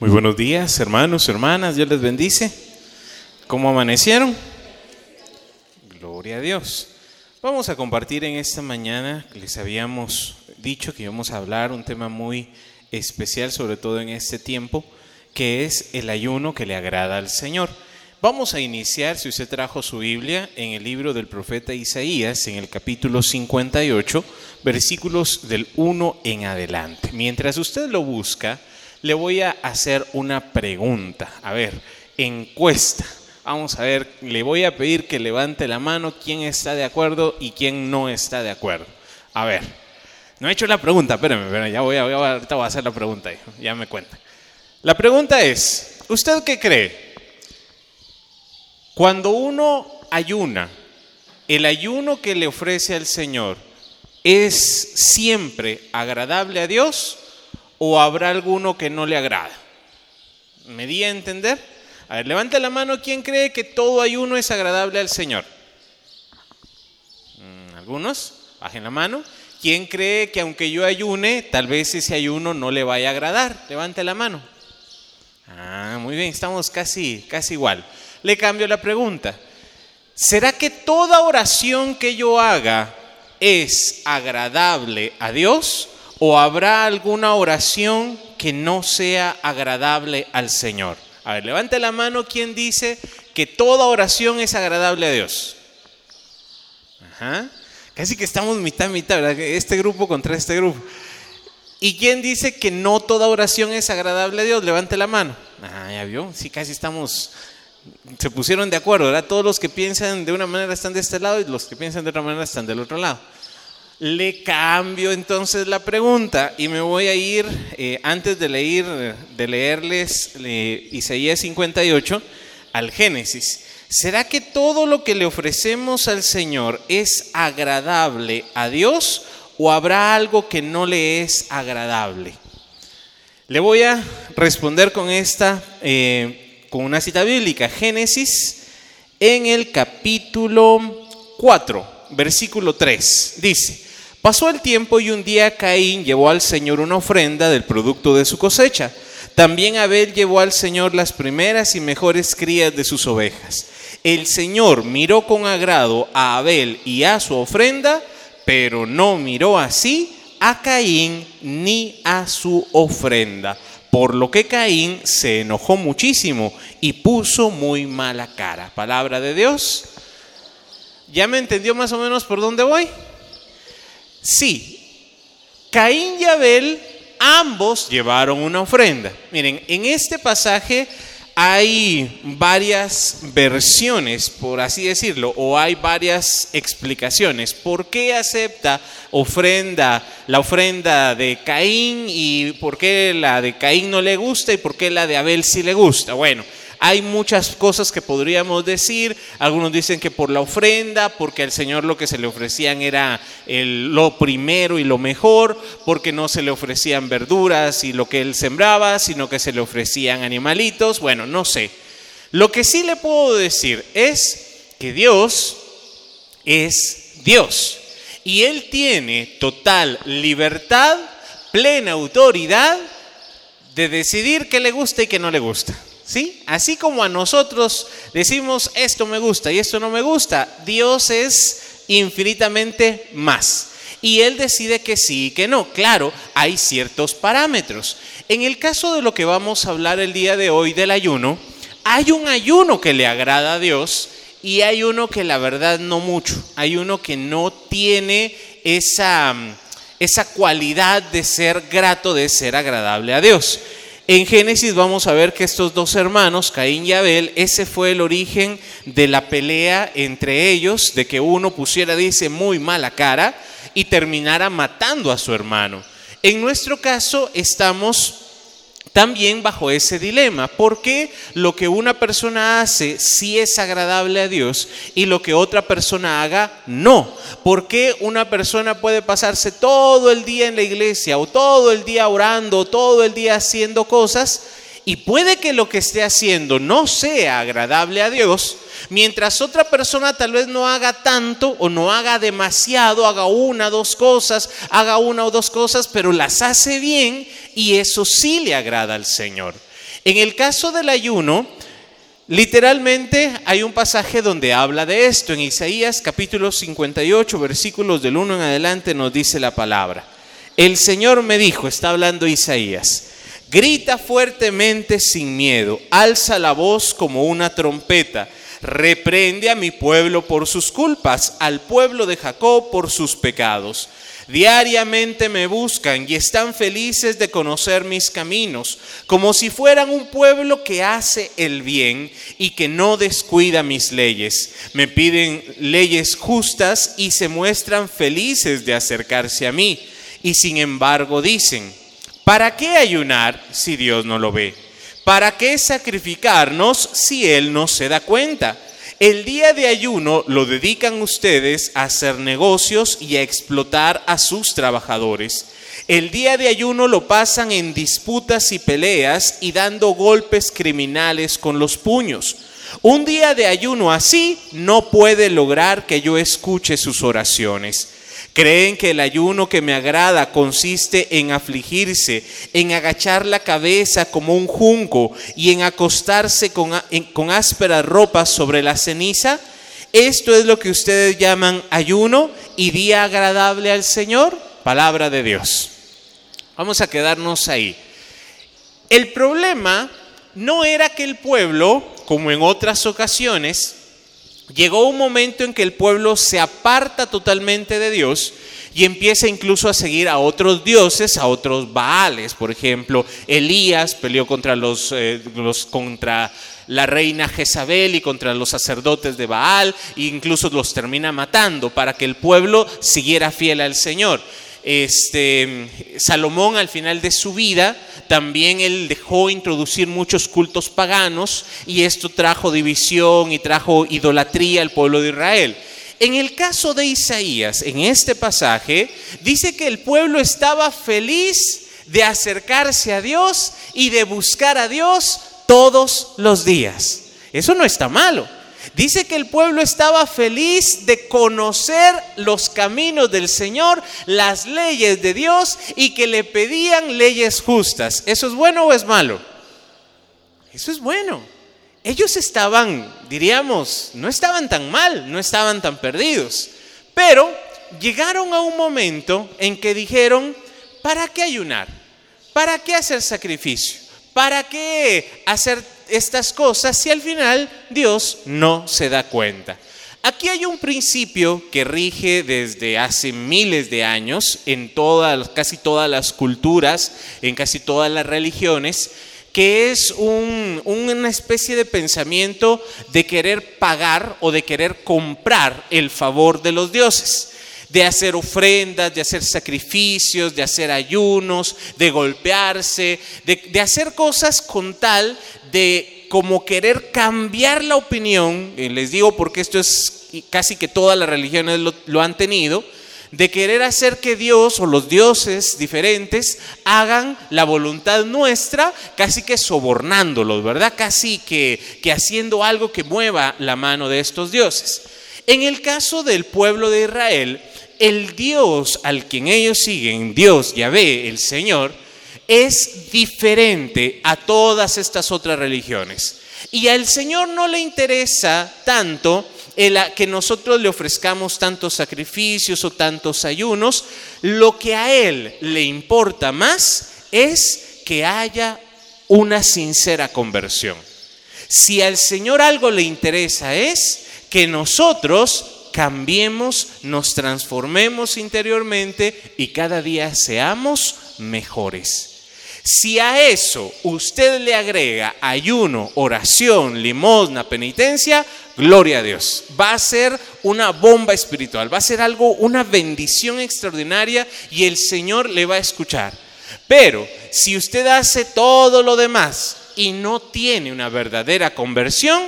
Muy buenos días, hermanos, hermanas, Dios les bendice. ¿Cómo amanecieron? Gloria a Dios. Vamos a compartir en esta mañana, les habíamos dicho que íbamos a hablar un tema muy especial, sobre todo en este tiempo, que es el ayuno que le agrada al Señor. Vamos a iniciar, si usted trajo su Biblia, en el libro del profeta Isaías, en el capítulo 58, versículos del 1 en adelante. Mientras usted lo busca, le voy a hacer una pregunta. A ver, encuesta. Vamos a ver, le voy a pedir que levante la mano quién está de acuerdo y quién no está de acuerdo. A ver, no he hecho la pregunta, espérame, ya voy a, voy a hacer la pregunta, ya me cuenta. La pregunta es, ¿usted qué cree? Cuando uno ayuna, el ayuno que le ofrece al Señor es siempre agradable a Dios o habrá alguno que no le agrada? ¿Me di a entender? A ver, levante la mano quien cree que todo ayuno es agradable al Señor. Mm, ¿Algunos? Bajen la mano. ¿Quién cree que aunque yo ayune, tal vez ese ayuno no le vaya a agradar? Levante la mano. Ah, muy bien, estamos casi, casi igual. Le cambio la pregunta. ¿Será que toda oración que yo haga es agradable a Dios? ¿O habrá alguna oración que no sea agradable al Señor? A ver, levante la mano quien dice que toda oración es agradable a Dios. Ajá. Casi que estamos mitad, mitad, ¿verdad? Este grupo contra este grupo. ¿Y quién dice que no toda oración es agradable a Dios? Levante la mano. Ah, ya vio. Sí, casi estamos. Se pusieron de acuerdo, ¿verdad? Todos los que piensan de una manera están de este lado y los que piensan de otra manera están del otro lado. Le cambio entonces la pregunta y me voy a ir, eh, antes de, leer, de leerles eh, Isaías 58, al Génesis. ¿Será que todo lo que le ofrecemos al Señor es agradable a Dios o habrá algo que no le es agradable? Le voy a responder con esta, eh, con una cita bíblica, Génesis en el capítulo 4, versículo 3. Dice, Pasó el tiempo y un día Caín llevó al Señor una ofrenda del producto de su cosecha. También Abel llevó al Señor las primeras y mejores crías de sus ovejas. El Señor miró con agrado a Abel y a su ofrenda, pero no miró así a Caín ni a su ofrenda. Por lo que Caín se enojó muchísimo y puso muy mala cara. Palabra de Dios. ¿Ya me entendió más o menos por dónde voy? Sí, Caín y Abel ambos llevaron una ofrenda. Miren, en este pasaje hay varias versiones, por así decirlo, o hay varias explicaciones. ¿Por qué acepta ofrenda, la ofrenda de Caín y por qué la de Caín no le gusta y por qué la de Abel sí le gusta? Bueno, hay muchas cosas que podríamos decir. Algunos dicen que por la ofrenda, porque al Señor lo que se le ofrecían era lo primero y lo mejor, porque no se le ofrecían verduras y lo que él sembraba, sino que se le ofrecían animalitos. Bueno, no sé. Lo que sí le puedo decir es que Dios es Dios. Y Él tiene total libertad, plena autoridad de decidir qué le gusta y qué no le gusta. ¿Sí? Así como a nosotros decimos esto me gusta y esto no me gusta, Dios es infinitamente más. Y Él decide que sí y que no. Claro, hay ciertos parámetros. En el caso de lo que vamos a hablar el día de hoy del ayuno, hay un ayuno que le agrada a Dios y hay uno que la verdad no mucho. Hay uno que no tiene esa, esa cualidad de ser grato, de ser agradable a Dios. En Génesis vamos a ver que estos dos hermanos, Caín y Abel, ese fue el origen de la pelea entre ellos, de que uno pusiera, dice, muy mala cara y terminara matando a su hermano. En nuestro caso estamos también bajo ese dilema, porque lo que una persona hace sí es agradable a Dios y lo que otra persona haga no. Porque una persona puede pasarse todo el día en la iglesia o todo el día orando o todo el día haciendo cosas y puede que lo que esté haciendo no sea agradable a Dios, mientras otra persona tal vez no haga tanto o no haga demasiado, haga una, dos cosas, haga una o dos cosas, pero las hace bien y eso sí le agrada al Señor. En el caso del ayuno, literalmente hay un pasaje donde habla de esto. En Isaías capítulo 58, versículos del 1 en adelante nos dice la palabra. El Señor me dijo, está hablando Isaías, grita fuertemente sin miedo, alza la voz como una trompeta reprende a mi pueblo por sus culpas, al pueblo de Jacob por sus pecados. Diariamente me buscan y están felices de conocer mis caminos, como si fueran un pueblo que hace el bien y que no descuida mis leyes. Me piden leyes justas y se muestran felices de acercarse a mí. Y sin embargo dicen, ¿para qué ayunar si Dios no lo ve? ¿Para qué sacrificarnos si Él no se da cuenta? El día de ayuno lo dedican ustedes a hacer negocios y a explotar a sus trabajadores. El día de ayuno lo pasan en disputas y peleas y dando golpes criminales con los puños. Un día de ayuno así no puede lograr que yo escuche sus oraciones. Creen que el ayuno que me agrada consiste en afligirse, en agachar la cabeza como un junco y en acostarse con, con ásperas ropas sobre la ceniza. Esto es lo que ustedes llaman ayuno y día agradable al Señor. Palabra de Dios. Vamos a quedarnos ahí. El problema no era que el pueblo, como en otras ocasiones, Llegó un momento en que el pueblo se aparta totalmente de Dios y empieza incluso a seguir a otros dioses, a otros Baales. Por ejemplo, Elías peleó contra, los, eh, los, contra la reina Jezabel y contra los sacerdotes de Baal, e incluso los termina matando para que el pueblo siguiera fiel al Señor. Este, Salomón al final de su vida también él dejó introducir muchos cultos paganos y esto trajo división y trajo idolatría al pueblo de Israel. En el caso de Isaías, en este pasaje, dice que el pueblo estaba feliz de acercarse a Dios y de buscar a Dios todos los días. Eso no está malo. Dice que el pueblo estaba feliz de conocer los caminos del Señor, las leyes de Dios y que le pedían leyes justas. ¿Eso es bueno o es malo? Eso es bueno. Ellos estaban, diríamos, no estaban tan mal, no estaban tan perdidos. Pero llegaron a un momento en que dijeron, ¿para qué ayunar? ¿Para qué hacer sacrificio? ¿Para qué hacer estas cosas si al final Dios no se da cuenta? Aquí hay un principio que rige desde hace miles de años en todas, casi todas las culturas, en casi todas las religiones, que es una especie de pensamiento de querer pagar o de querer comprar el favor de los dioses de hacer ofrendas, de hacer sacrificios, de hacer ayunos, de golpearse, de, hacer cosas con tal de como querer cambiar la opinión, les digo porque esto es casi que todas las religiones lo, han tenido, de querer hacer que Dios o los dioses diferentes hagan la voluntad nuestra, casi que sobornándolos, ¿verdad? Casi que, que haciendo algo que mueva la mano de estos dioses. En el caso del pueblo de Israel, el Dios al quien ellos siguen, Dios, Yahvé, el Señor, es diferente a todas estas otras religiones. Y al Señor no le interesa tanto que nosotros le ofrezcamos tantos sacrificios o tantos ayunos, lo que a Él le importa más es que haya una sincera conversión. Si al Señor algo le interesa es que nosotros cambiemos, nos transformemos interiormente y cada día seamos mejores. Si a eso usted le agrega ayuno, oración, limosna, penitencia, gloria a Dios. Va a ser una bomba espiritual, va a ser algo, una bendición extraordinaria y el Señor le va a escuchar. Pero si usted hace todo lo demás y no tiene una verdadera conversión,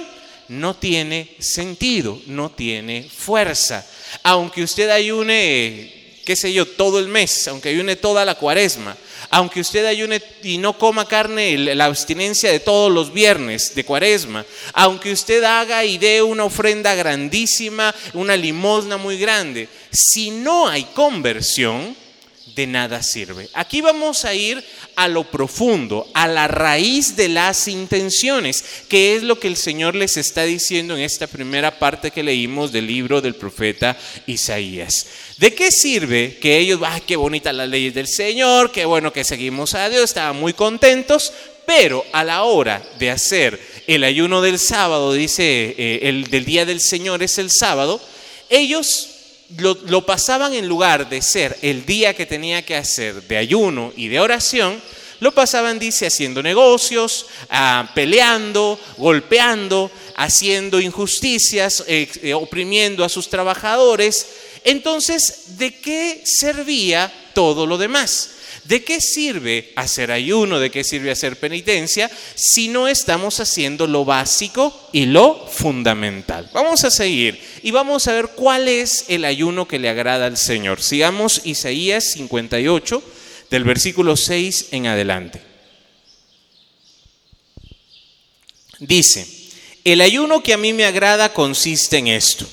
no tiene sentido, no tiene fuerza. Aunque usted ayune, qué sé yo, todo el mes, aunque ayune toda la cuaresma, aunque usted ayune y no coma carne, la abstinencia de todos los viernes de cuaresma, aunque usted haga y dé una ofrenda grandísima, una limosna muy grande, si no hay conversión, de nada sirve. Aquí vamos a ir a lo profundo, a la raíz de las intenciones, que es lo que el Señor les está diciendo en esta primera parte que leímos del libro del profeta Isaías. ¿De qué sirve que ellos, ah, qué bonitas las leyes del Señor, qué bueno que seguimos a Dios, estaban muy contentos, pero a la hora de hacer el ayuno del sábado, dice eh, el del día del Señor es el sábado, ellos lo, pasaban en lugar de ser el día que tenía que hacer de ayuno y de oración, lo pasaban, dice, haciendo negocios, ah, peleando, golpeando, haciendo injusticias, eh, oprimiendo a sus trabajadores. Entonces, ¿de qué servía todo lo demás? ¿De qué sirve hacer ayuno? ¿De qué sirve hacer penitencia si no estamos haciendo lo básico y lo fundamental? Vamos a seguir y vamos a ver cuál es el ayuno que le agrada al Señor. Sigamos Isaías 58 del versículo 6 en adelante. Dice, el ayuno que a mí me agrada consiste en esto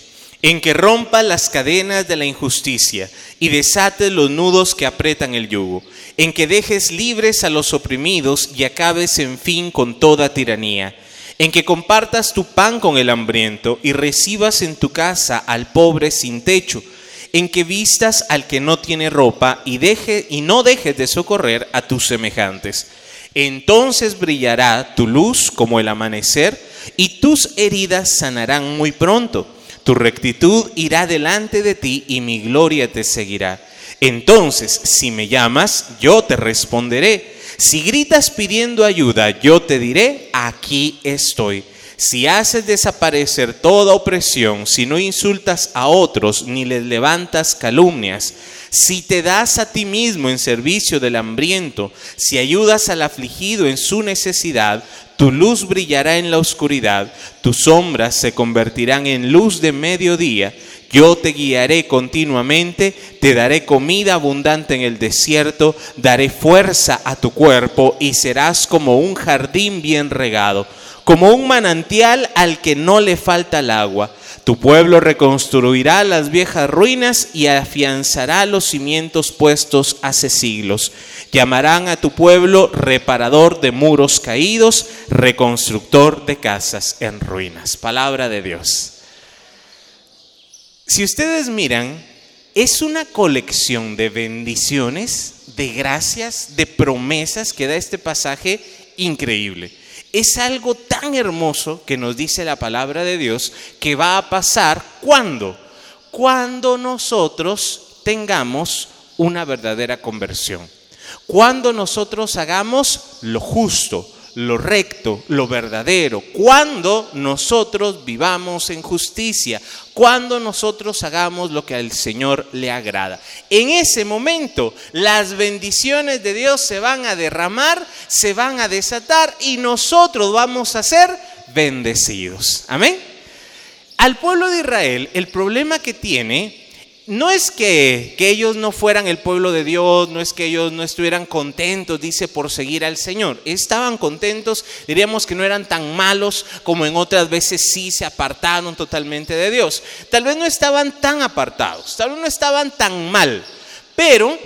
en que rompa las cadenas de la injusticia y desates los nudos que apretan el yugo, en que dejes libres a los oprimidos y acabes en fin con toda tiranía, en que compartas tu pan con el hambriento y recibas en tu casa al pobre sin techo, en que vistas al que no tiene ropa y, deje, y no dejes de socorrer a tus semejantes. Entonces brillará tu luz como el amanecer y tus heridas sanarán muy pronto tu rectitud irá delante de ti y mi gloria te seguirá. Entonces, si me llamas, yo te responderé. Si gritas pidiendo ayuda, yo te diré, aquí estoy. Si haces desaparecer toda opresión, si no insultas a otros ni les levantas calumnias, si te das a ti mismo en servicio del hambriento, si ayudas al afligido en su necesidad, tu luz brillará en la oscuridad, tus sombras se convertirán en luz de mediodía. Yo te guiaré continuamente, te daré comida abundante en el desierto, daré fuerza a tu cuerpo y serás como un jardín bien regado, como un manantial al que no le falta el agua. Tu pueblo reconstruirá las viejas ruinas y afianzará los cimientos puestos hace siglos. Llamarán a tu pueblo reparador de muros caídos, reconstructor de casas en ruinas. Palabra de Dios. Si ustedes miran, es una colección de bendiciones, de gracias, de promesas que da este pasaje increíble es algo tan hermoso que nos dice la palabra de Dios que va a pasar cuando, cuando nosotros tengamos una verdadera conversión, cuando nosotros hagamos lo justo, lo recto, lo verdadero, cuando nosotros vivamos en justicia, cuando nosotros hagamos lo que al Señor le agrada. En ese momento las bendiciones de Dios se van a derramar, se van a desatar y nosotros vamos a ser bendecidos. Amén. Al pueblo de Israel el problema que tiene no es que, ellos no fueran el pueblo de Dios, no es que ellos no estuvieran contentos, dice, por seguir al Señor. Estaban contentos, diríamos que no eran tan malos como en otras veces sí se apartaron totalmente de Dios. Tal vez no estaban tan apartados, tal vez no estaban tan mal, pero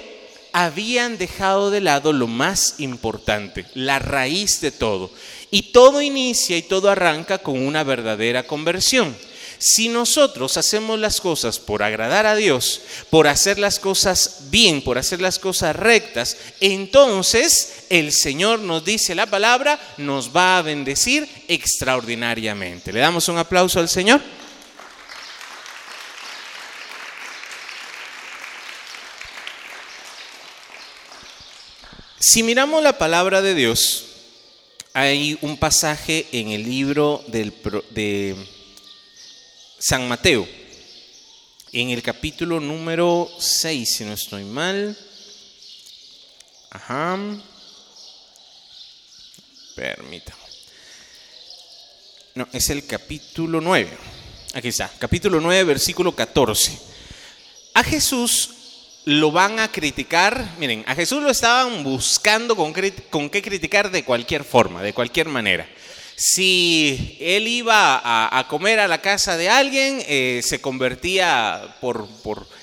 habían dejado de lado lo más importante, la raíz de todo. Y todo inicia y todo arranca con una verdadera conversión. Si nosotros hacemos las cosas por agradar a Dios, por hacer las cosas bien, por hacer las cosas rectas, entonces el Señor nos dice la palabra, nos va a bendecir extraordinariamente. ¿Le damos un aplauso al Señor? Si miramos la palabra de Dios, hay un pasaje en el libro del, de San Mateo, en el capítulo número 6, si no estoy mal. Ajá. Permítame. No, es el capítulo 9. Aquí está, capítulo 9, versículo 14. A Jesús lo van a criticar, miren, a Jesús lo estaban buscando con, con qué criticar de cualquier forma, de cualquier manera. Si él iba a, comer a la casa de alguien, eh, se convertía por,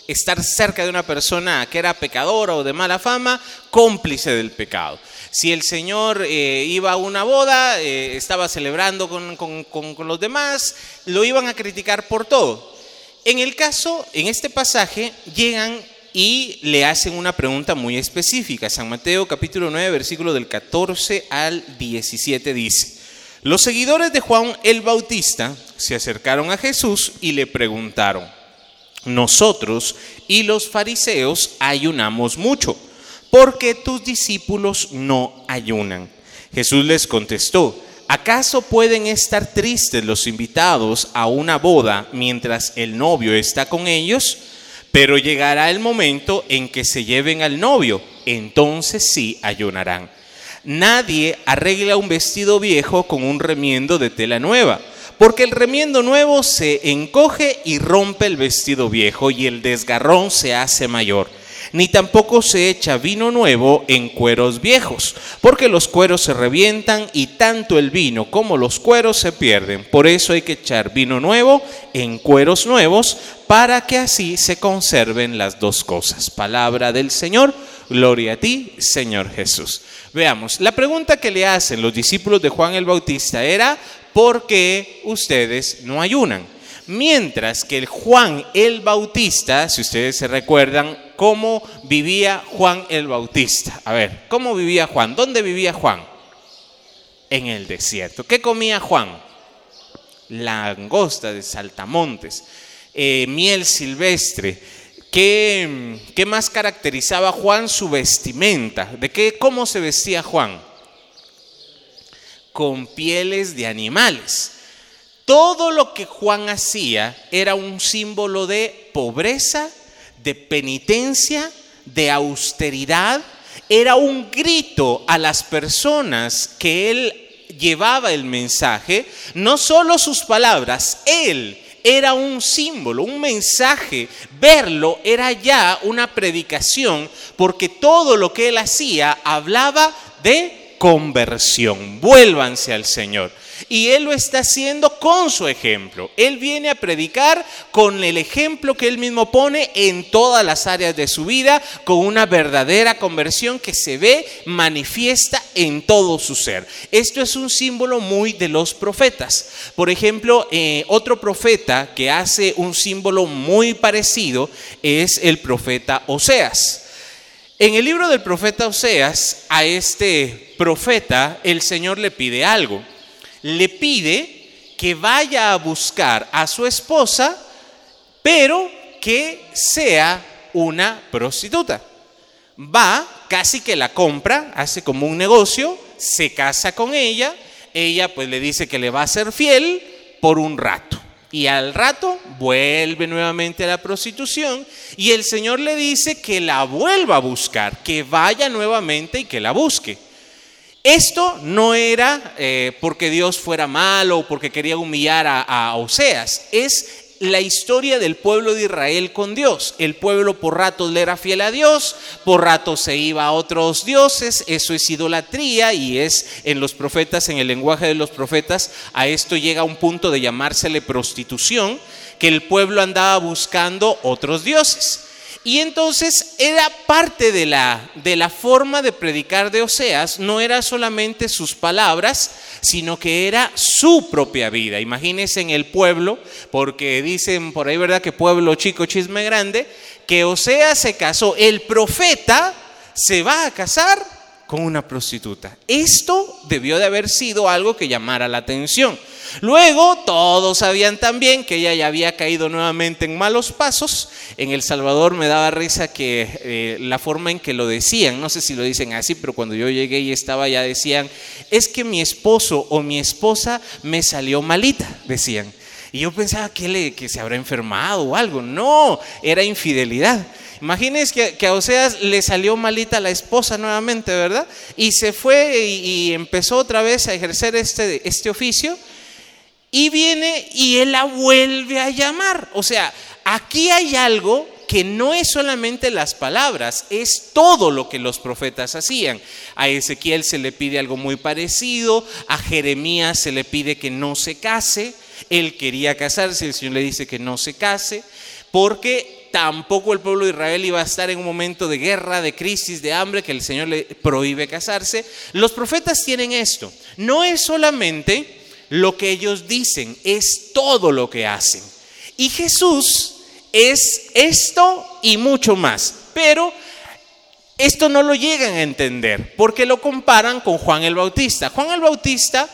estar cerca de una persona que era pecadora o de mala fama, cómplice del pecado. Si el Señor eh, iba a una boda, eh, estaba celebrando con, con los demás, lo iban a criticar por todo. En el caso, en este pasaje, llegan y le hacen una pregunta muy específica. San Mateo capítulo 9, versículo del 14 al 17 dice, los seguidores de Juan el Bautista se acercaron a Jesús y le preguntaron, nosotros y los fariseos ayunamos mucho, porque tus discípulos no ayunan. Jesús les contestó, ¿acaso pueden estar tristes los invitados a una boda mientras el novio está con ellos? Pero llegará el momento en que se lleven al novio, entonces sí ayunarán. Nadie arregla un vestido viejo con un remiendo de tela nueva porque el remiendo nuevo se encoge y rompe el vestido viejo y el desgarrón se hace mayor. Ni tampoco se echa vino nuevo en cueros viejos, porque los cueros se revientan y tanto el vino como los cueros se pierden. Por eso hay que echar vino nuevo en cueros nuevos, para que así se conserven las dos cosas. Palabra del Señor, gloria a ti, Señor Jesús. Veamos, la pregunta que le hacen los discípulos de Juan el Bautista era, ¿por qué ustedes no ayunan? Mientras que el Juan el Bautista, si ustedes se recuerdan, ¿cómo vivía Juan el Bautista? A ver, ¿cómo vivía Juan? ¿Dónde vivía Juan? En el desierto. ¿Qué comía Juan? Langosta de saltamontes, eh, miel silvestre, ¿Qué, más caracterizaba Juan su vestimenta? ¿De qué, cómo se vestía Juan? Con pieles de animales. Todo lo que Juan hacía era un símbolo de pobreza, de penitencia, de austeridad. Era un grito a las personas que él llevaba el mensaje, no solo sus palabras, él era un símbolo, un mensaje. Verlo era ya una predicación porque todo lo que él hacía hablaba de conversión. Vuélvanse al Señor. Y Él lo está haciendo con su ejemplo. Él viene a predicar con el ejemplo que Él mismo pone en todas las áreas de su vida, con una verdadera conversión que se ve manifiesta en todo su ser. Esto es un símbolo muy de los profetas. Por ejemplo, eh, otro profeta que hace un símbolo muy parecido es el profeta Oseas. En el libro del profeta Oseas, a este profeta el Señor le pide algo le pide que vaya a buscar a su esposa, pero que sea una prostituta. Va, casi que la compra, hace como un negocio, se casa con ella, ella pues le dice que le va a ser fiel por un rato. Y al rato vuelve nuevamente a la prostitución y el Señor le dice que la vuelva a buscar, que vaya nuevamente y que la busque. Esto no era eh, porque Dios fuera malo o porque quería humillar a, Oseas, es la historia del pueblo de Israel con Dios. El pueblo por ratos le era fiel a Dios, por ratos se iba a otros dioses, eso es idolatría y es en los profetas, en el lenguaje de los profetas, a esto llega un punto de llamársele prostitución, que el pueblo andaba buscando otros dioses. Y entonces era parte de la, de la forma de predicar de Oseas, no era solamente sus palabras, sino que era su propia vida. Imagínense en el pueblo, porque dicen por ahí, ¿verdad? Que pueblo chico, chisme grande, que Oseas se casó, el profeta se va a casar con una prostituta. Esto debió de haber sido algo que llamara la atención. Luego todos sabían también que ella ya había caído nuevamente en malos pasos. En El Salvador me daba risa que eh, la forma en que lo decían, no sé si lo dicen así, pero cuando yo llegué y estaba ya decían, es que mi esposo o mi esposa me salió malita, decían. Y yo pensaba que, le, que se habrá enfermado o algo. No, era infidelidad. Imagínense que, a Oseas le salió malita la esposa nuevamente, ¿verdad? Y se fue y, y empezó otra vez a ejercer este, este oficio. Y viene y él la vuelve a llamar. O sea, aquí hay algo que no es solamente las palabras, es todo lo que los profetas hacían. A Ezequiel se le pide algo muy parecido, a Jeremías se le pide que no se case, él quería casarse, el Señor le dice que no se case, porque tampoco el pueblo de Israel iba a estar en un momento de guerra, de crisis, de hambre, que el Señor le prohíbe casarse. Los profetas tienen esto. No es solamente lo que ellos dicen, es todo lo que hacen. Y Jesús es esto y mucho más. Pero esto no lo llegan a entender porque lo comparan con Juan el Bautista. Juan el Bautista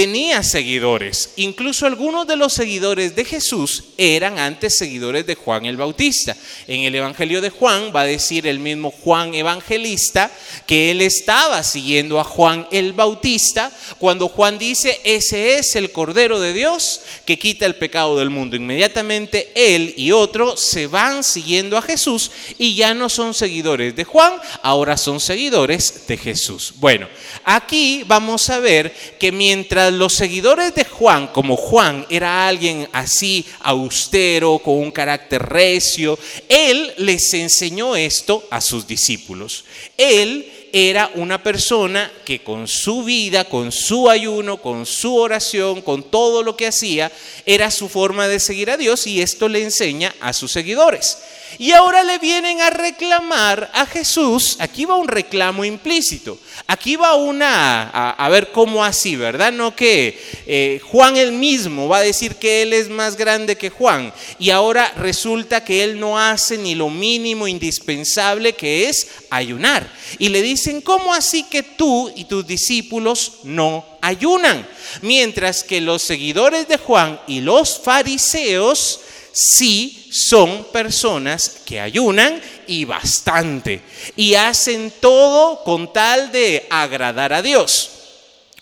tenía seguidores. Incluso algunos de los seguidores de Jesús eran antes seguidores de Juan el Bautista. En el Evangelio de Juan va a decir el mismo Juan Evangelista que él estaba siguiendo a Juan el Bautista cuando Juan dice, ese es el Cordero de Dios que quita el pecado del mundo. Inmediatamente él y otro se van siguiendo a Jesús y ya no son seguidores de Juan, ahora son seguidores de Jesús. Bueno, aquí vamos a ver que mientras los seguidores de Juan, como Juan era alguien así austero, con un carácter recio, él les enseñó esto a sus discípulos. Él era una persona que con su vida, con su ayuno, con su oración, con todo lo que hacía, era su forma de seguir a Dios y esto le enseña a sus seguidores. Y ahora le vienen a reclamar a Jesús, aquí va un reclamo implícito, aquí va una, a, ver cómo así, ¿verdad? No que eh, Juan él mismo va a decir que él es más grande que Juan y ahora resulta que él no hace ni lo mínimo indispensable que es ayunar. Y le dicen, ¿cómo así que tú y tus discípulos no ayunan? Mientras que los seguidores de Juan y los fariseos, sí son personas que ayunan y bastante y hacen todo con tal de agradar a Dios.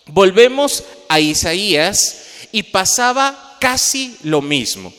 Volvemos a Isaías y pasaba casi lo mismo.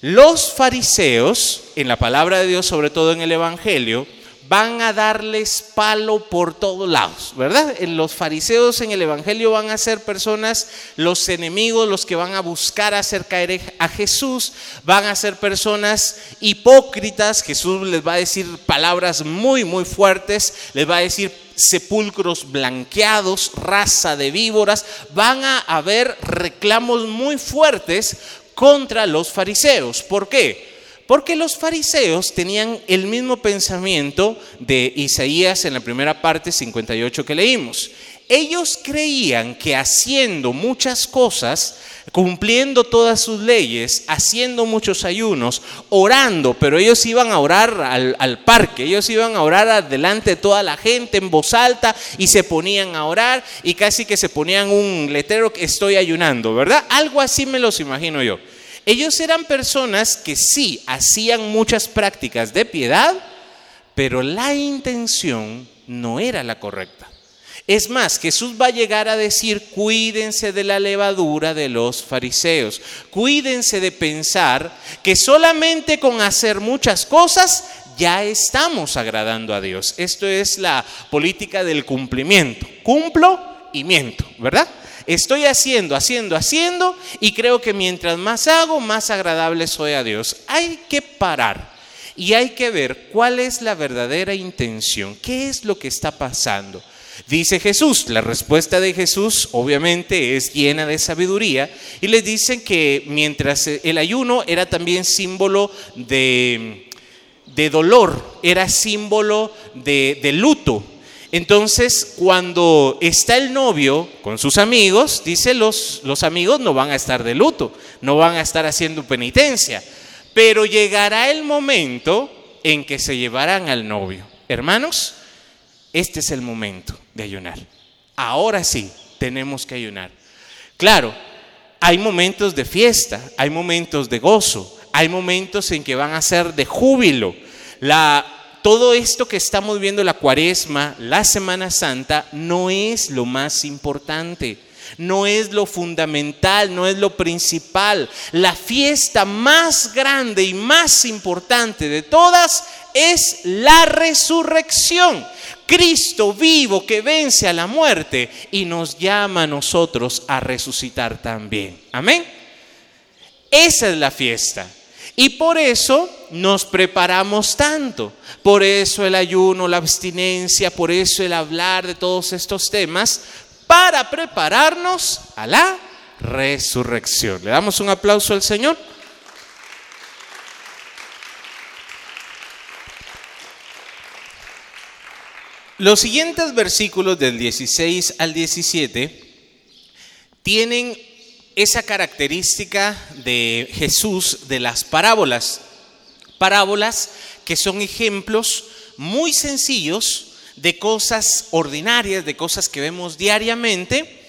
Los fariseos, en la palabra de Dios, sobre todo en el Evangelio, van a darles palo por todos lados, ¿verdad? Los fariseos en el Evangelio van a ser personas, los enemigos, los que van a buscar hacer caer a Jesús, van a ser personas hipócritas, Jesús les va a decir palabras muy, muy fuertes, les va a decir sepulcros blanqueados, raza de víboras, van a haber reclamos muy fuertes contra los fariseos. ¿Por qué? Porque los fariseos tenían el mismo pensamiento de Isaías en la primera parte 58 que leímos. Ellos creían que haciendo muchas cosas, cumpliendo todas sus leyes, haciendo muchos ayunos, orando, pero ellos iban a orar al, parque, ellos iban a orar delante de toda la gente en voz alta y se ponían a orar y casi que se ponían un letrero que estoy ayunando, ¿verdad? Algo así me los imagino yo. Ellos eran personas que sí hacían muchas prácticas de piedad, pero la intención no era la correcta. Es más, Jesús va a llegar a decir, cuídense de la levadura de los fariseos, cuídense de pensar que solamente con hacer muchas cosas ya estamos agradando a Dios. Esto es la política del cumplimiento. Cumplo y miento, ¿verdad? Estoy haciendo, haciendo, haciendo y creo que mientras más hago, más agradable soy a Dios. Hay que parar y hay que ver cuál es la verdadera intención, qué es lo que está pasando. Dice Jesús, la respuesta de Jesús obviamente es llena de sabiduría y les dicen que mientras el ayuno era también símbolo de, de dolor, era símbolo de, de luto, entonces, cuando está el novio con sus amigos, dice los, los amigos no van a estar de luto, no van a estar haciendo penitencia, pero llegará el momento en que se llevarán al novio. Hermanos, este es el momento de ayunar. Ahora sí, tenemos que ayunar. Claro, hay momentos de fiesta, hay momentos de gozo, hay momentos en que van a ser de júbilo. La todo esto que estamos viendo, la cuaresma, la Semana Santa, no es lo más importante, no es lo fundamental, no es lo principal. La fiesta más grande y más importante de todas es la resurrección. Cristo vivo que vence a la muerte y nos llama a nosotros a resucitar también. Amén. Esa es la fiesta. Y por eso nos preparamos tanto. Por eso el ayuno, la abstinencia, por eso el hablar de todos estos temas, para prepararnos a la resurrección. Le damos un aplauso al Señor. Los siguientes versículos del 16 al 17 tienen esa característica de Jesús de las parábolas. Parábolas que son ejemplos muy sencillos de cosas ordinarias, de cosas que vemos diariamente,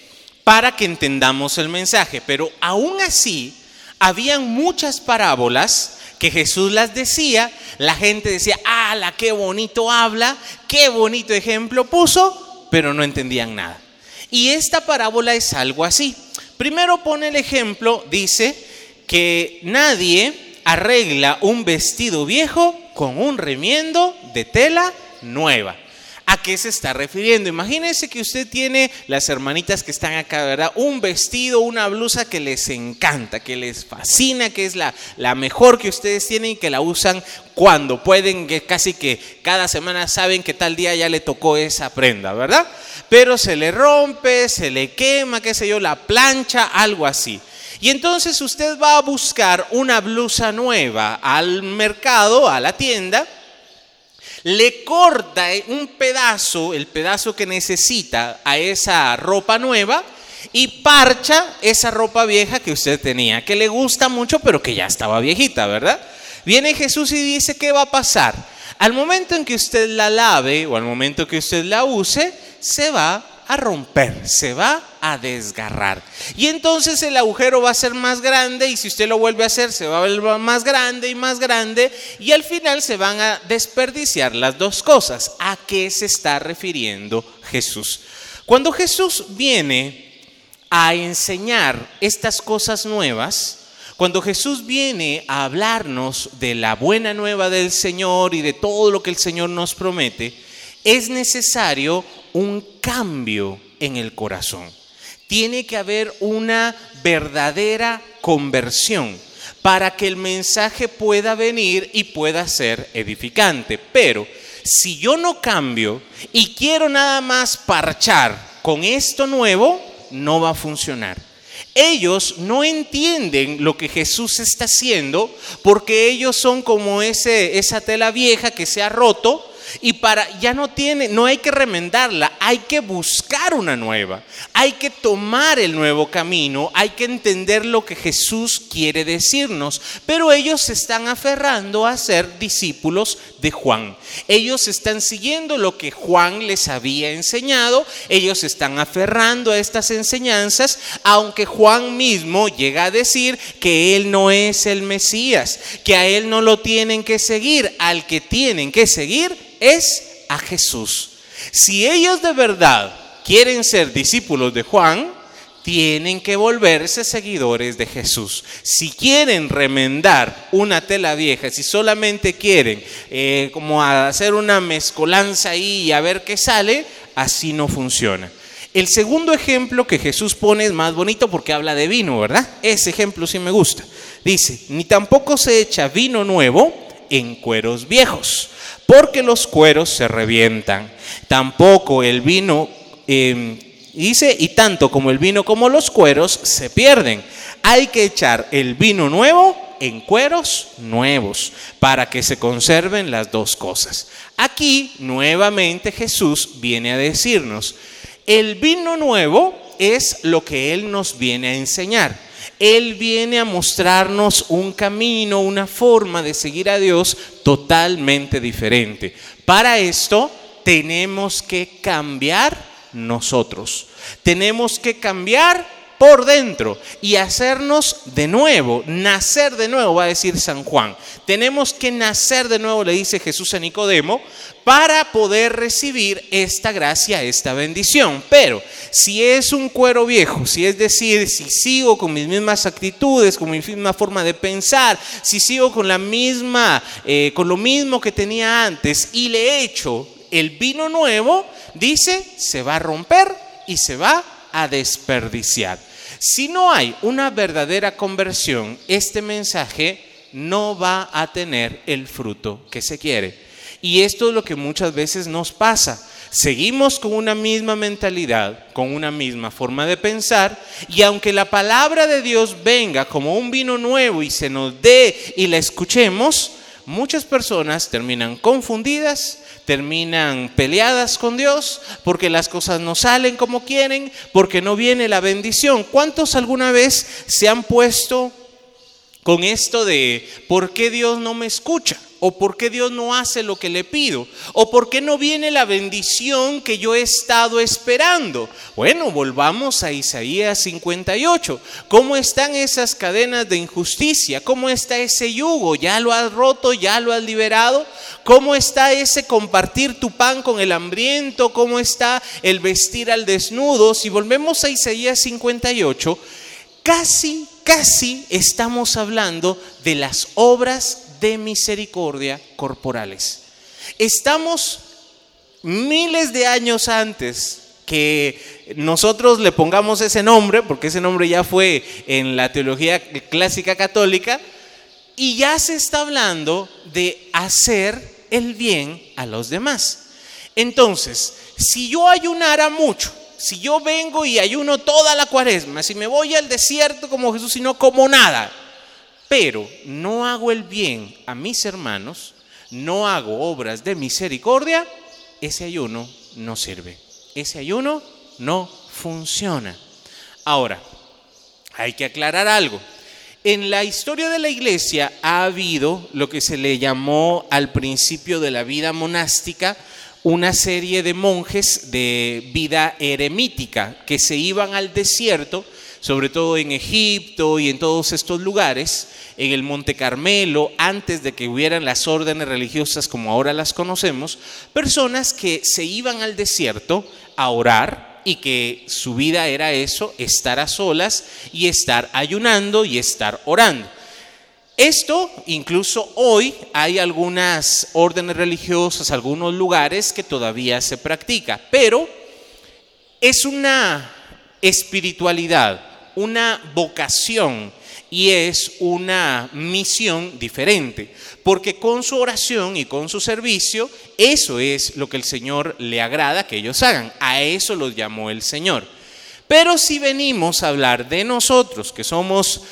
para que entendamos el mensaje. Pero aún así, habían muchas parábolas que Jesús las decía, la gente decía, ¡ala, qué bonito habla! ¡Qué bonito ejemplo puso! Pero no entendían nada. Y esta parábola es algo así. Primero pone el ejemplo, dice que nadie arregla un vestido viejo con un remiendo de tela nueva. ¿A qué se está refiriendo? Imagínense que usted tiene las hermanitas que están acá, ¿verdad? Un vestido, una blusa que les encanta, que les fascina, que es la, la mejor que ustedes tienen y que la usan cuando pueden, que casi que cada semana saben que tal día ya le tocó esa prenda, ¿verdad? Pero se le rompe, se le quema, qué sé yo, la plancha, algo así. Y entonces usted va a buscar una blusa nueva al mercado, a la tienda, le corta un pedazo, el pedazo que necesita a esa ropa nueva y parcha esa ropa vieja que usted tenía, que le gusta mucho pero que ya estaba viejita, ¿verdad? Viene Jesús y dice, ¿qué va a pasar? Al momento en que usted la lave o al momento que usted la use, se va a romper, se va a desgarrar. Y entonces el agujero va a ser más grande y si usted lo vuelve a hacer se va a volver más grande y más grande y al final se van a desperdiciar las dos cosas. ¿A qué se está refiriendo Jesús? Cuando Jesús viene a enseñar estas cosas nuevas, cuando Jesús viene a hablarnos de la buena nueva del Señor y de todo lo que el Señor nos promete, es necesario un cambio en el corazón. Tiene que haber una verdadera conversión para que el mensaje pueda venir y pueda ser edificante. Pero si yo no cambio y quiero nada más parchar con esto nuevo, no va a funcionar. Ellos no entienden lo que Jesús está haciendo porque ellos son como ese, esa tela vieja que se ha roto y para ya no tiene, no hay que remendarla, hay que buscar una nueva. Hay que tomar el nuevo camino, hay que entender lo que Jesús quiere decirnos, pero ellos se están aferrando a ser discípulos de Juan. Ellos están siguiendo lo que Juan les había enseñado, ellos están aferrando a estas enseñanzas, aunque Juan mismo llega a decir que él no es el Mesías, que a él no lo tienen que seguir, al que tienen que seguir es a Jesús. Si ellos de verdad quieren ser discípulos de Juan, tienen que volverse seguidores de Jesús. Si quieren remendar una tela vieja, si solamente quieren eh, como hacer una mezcolanza ahí y a ver qué sale, así no funciona. El segundo ejemplo que Jesús pone es más bonito porque habla de vino, ¿verdad? Ese ejemplo sí me gusta. Dice, ni tampoco se echa vino nuevo en cueros viejos, porque los cueros se revientan. Tampoco el vino, em, dice, y tanto como el vino como los cueros se pierden. Hay que echar el vino nuevo en cueros nuevos para que se conserven las dos cosas. Aquí nuevamente Jesús viene a decirnos, el vino nuevo es lo que Él nos viene a enseñar. Él viene a mostrarnos un camino, una forma de seguir a Dios totalmente diferente. Para esto tenemos que cambiar nosotros. Tenemos que cambiar por dentro y hacernos de nuevo, nacer de nuevo, va a decir San Juan. Tenemos que nacer de nuevo, le dice Jesús a Nicodemo, para poder recibir esta gracia, esta bendición. Pero si es un cuero viejo, si es decir, si sigo con mis mismas actitudes, con mi misma forma de pensar, si sigo con la misma, eh, con lo mismo que tenía antes y le echo el vino nuevo, dice, se va a romper y se va a desperdiciar. Si no hay una verdadera conversión, este mensaje no va a tener el fruto que se quiere. Y esto es lo que muchas veces nos pasa. Seguimos con una misma mentalidad, con una misma forma de pensar, y aunque la palabra de Dios venga como un vino nuevo y se nos dé y la escuchemos, muchas personas terminan confundidas, terminan peleadas con Dios porque las cosas no salen como quieren, porque no viene la bendición. ¿Cuántos alguna vez se han puesto con esto de por qué Dios no me escucha? ¿O por qué Dios no hace lo que le pido? ¿O por qué no viene la bendición que yo he estado esperando? Bueno, volvamos a Isaías 58. ¿Cómo están esas cadenas de injusticia? ¿Cómo está ese yugo? ¿Ya lo has roto? ¿Ya lo has liberado? ¿Cómo está ese compartir tu pan con el hambriento? ¿Cómo está el vestir al desnudo? Si volvemos a Isaías 58, casi, casi estamos hablando de las obras de misericordia corporales. Estamos miles de años antes que nosotros le pongamos ese nombre, porque ese nombre ya fue en la teología clásica católica, y ya se está hablando de hacer el bien a los demás. Entonces, si yo ayunara mucho, si yo vengo y ayuno toda la cuaresma, si me voy al desierto como Jesús y no como nada, pero no hago el bien a mis hermanos, no hago obras de misericordia, ese ayuno no sirve. Ese ayuno no funciona. Ahora, hay que aclarar algo. En la historia de la iglesia ha habido lo que se le llamó al principio de la vida monástica una serie de monjes de vida eremítica que se iban al desierto sobre todo en Egipto y en todos estos lugares, en el Monte Carmelo, antes de que hubieran las órdenes religiosas como ahora las conocemos, personas que se iban al desierto a orar y que su vida era eso, estar a solas y estar ayunando y estar orando. Esto, incluso hoy, hay algunas órdenes religiosas, algunos lugares que todavía se practica, pero es una espiritualidad una vocación y es una misión diferente, porque con su oración y con su servicio, eso es lo que el Señor le agrada que ellos hagan, a eso los llamó el Señor. Pero si venimos a hablar de nosotros, que somos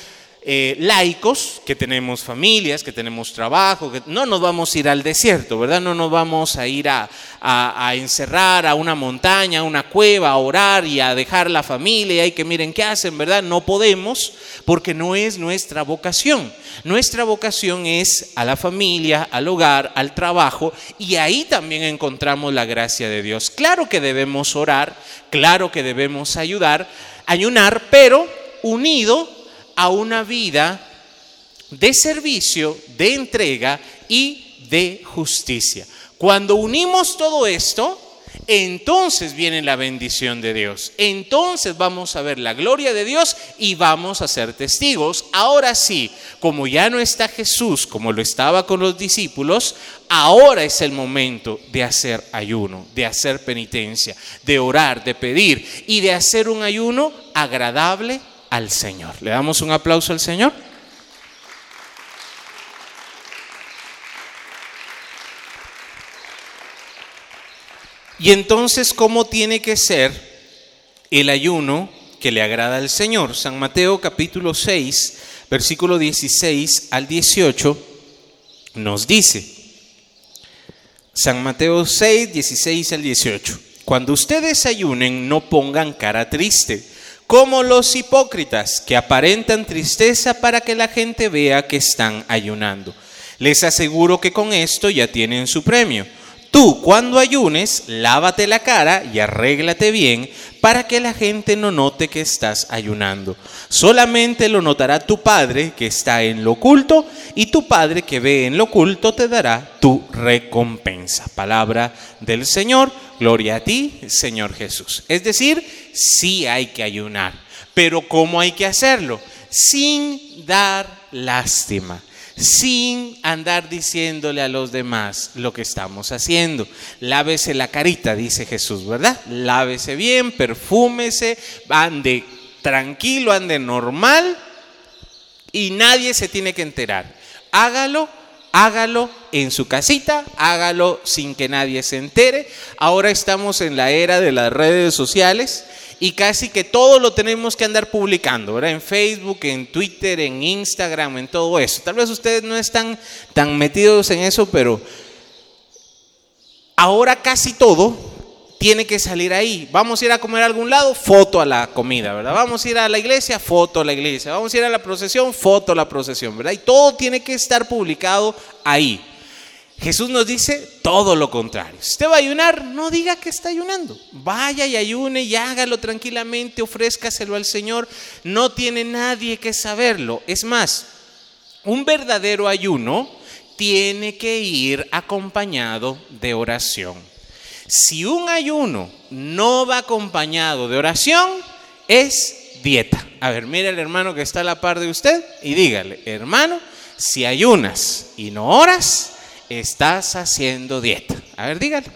eh, laicos, que tenemos familias, que tenemos trabajo, que no nos vamos a ir al desierto, ¿verdad? No nos vamos a ir a, a, encerrar a una montaña, a una cueva, a orar y a dejar la familia y hay que miren qué hacen, ¿verdad? No podemos porque no es nuestra vocación. Nuestra vocación es a la familia, al hogar, al trabajo y ahí también encontramos la gracia de Dios. Claro que debemos orar, claro que debemos ayudar, ayunar, pero unido a una vida de servicio, de entrega y de justicia. Cuando unimos todo esto, entonces viene la bendición de Dios. Entonces vamos a ver la gloria de Dios y vamos a ser testigos. Ahora sí, como ya no está Jesús como lo estaba con los discípulos, ahora es el momento de hacer ayuno, de hacer penitencia, de orar, de pedir y de hacer un ayuno agradable al Señor. ¿Le damos un aplauso al Señor? Y entonces, ¿cómo tiene que ser el ayuno que le agrada al Señor? San Mateo capítulo 6, versículo 16 al 18 nos dice, San Mateo 6, 16 al 18, cuando ustedes ayunen no pongan cara triste como los hipócritas que aparentan tristeza para que la gente vea que están ayunando. Les aseguro que con esto ya tienen su premio. Tú cuando ayunes, lávate la cara y arréglate bien para que la gente no note que estás ayunando. Solamente lo notará tu Padre que está en lo oculto y tu Padre que ve en lo oculto te dará tu recompensa. Palabra del Señor, gloria a ti, Señor Jesús. Es decir, sí hay que ayunar, pero ¿cómo hay que hacerlo? Sin dar lástima sin andar diciéndole a los demás lo que estamos haciendo. Lávese la carita, dice Jesús, ¿verdad? Lávese bien, perfúmese, ande tranquilo, ande normal y nadie se tiene que enterar. Hágalo, hágalo en su casita, hágalo sin que nadie se entere. Ahora estamos en la era de las redes sociales y casi que todo lo tenemos que andar publicando, ¿verdad? En Facebook, en Twitter, en Instagram, en todo eso. Tal vez ustedes no están tan metidos en eso, pero ahora casi todo tiene que salir ahí. Vamos a ir a comer a algún lado, foto a la comida, ¿verdad? Vamos a ir a la iglesia, foto a la iglesia. Vamos a ir a la procesión, foto a la procesión, ¿verdad? Y todo tiene que estar publicado ahí. Jesús nos dice todo lo contrario. Si usted va a ayunar, no diga que está ayunando. Vaya y ayune y hágalo tranquilamente, ofrézcaselo al Señor. No tiene nadie que saberlo. Es más, un verdadero ayuno tiene que ir acompañado de oración. Si un ayuno no va acompañado de oración, es dieta. A ver, mire el hermano que está a la par de usted y dígale, hermano, si ayunas y no oras, estás haciendo dieta. A ver, dígale.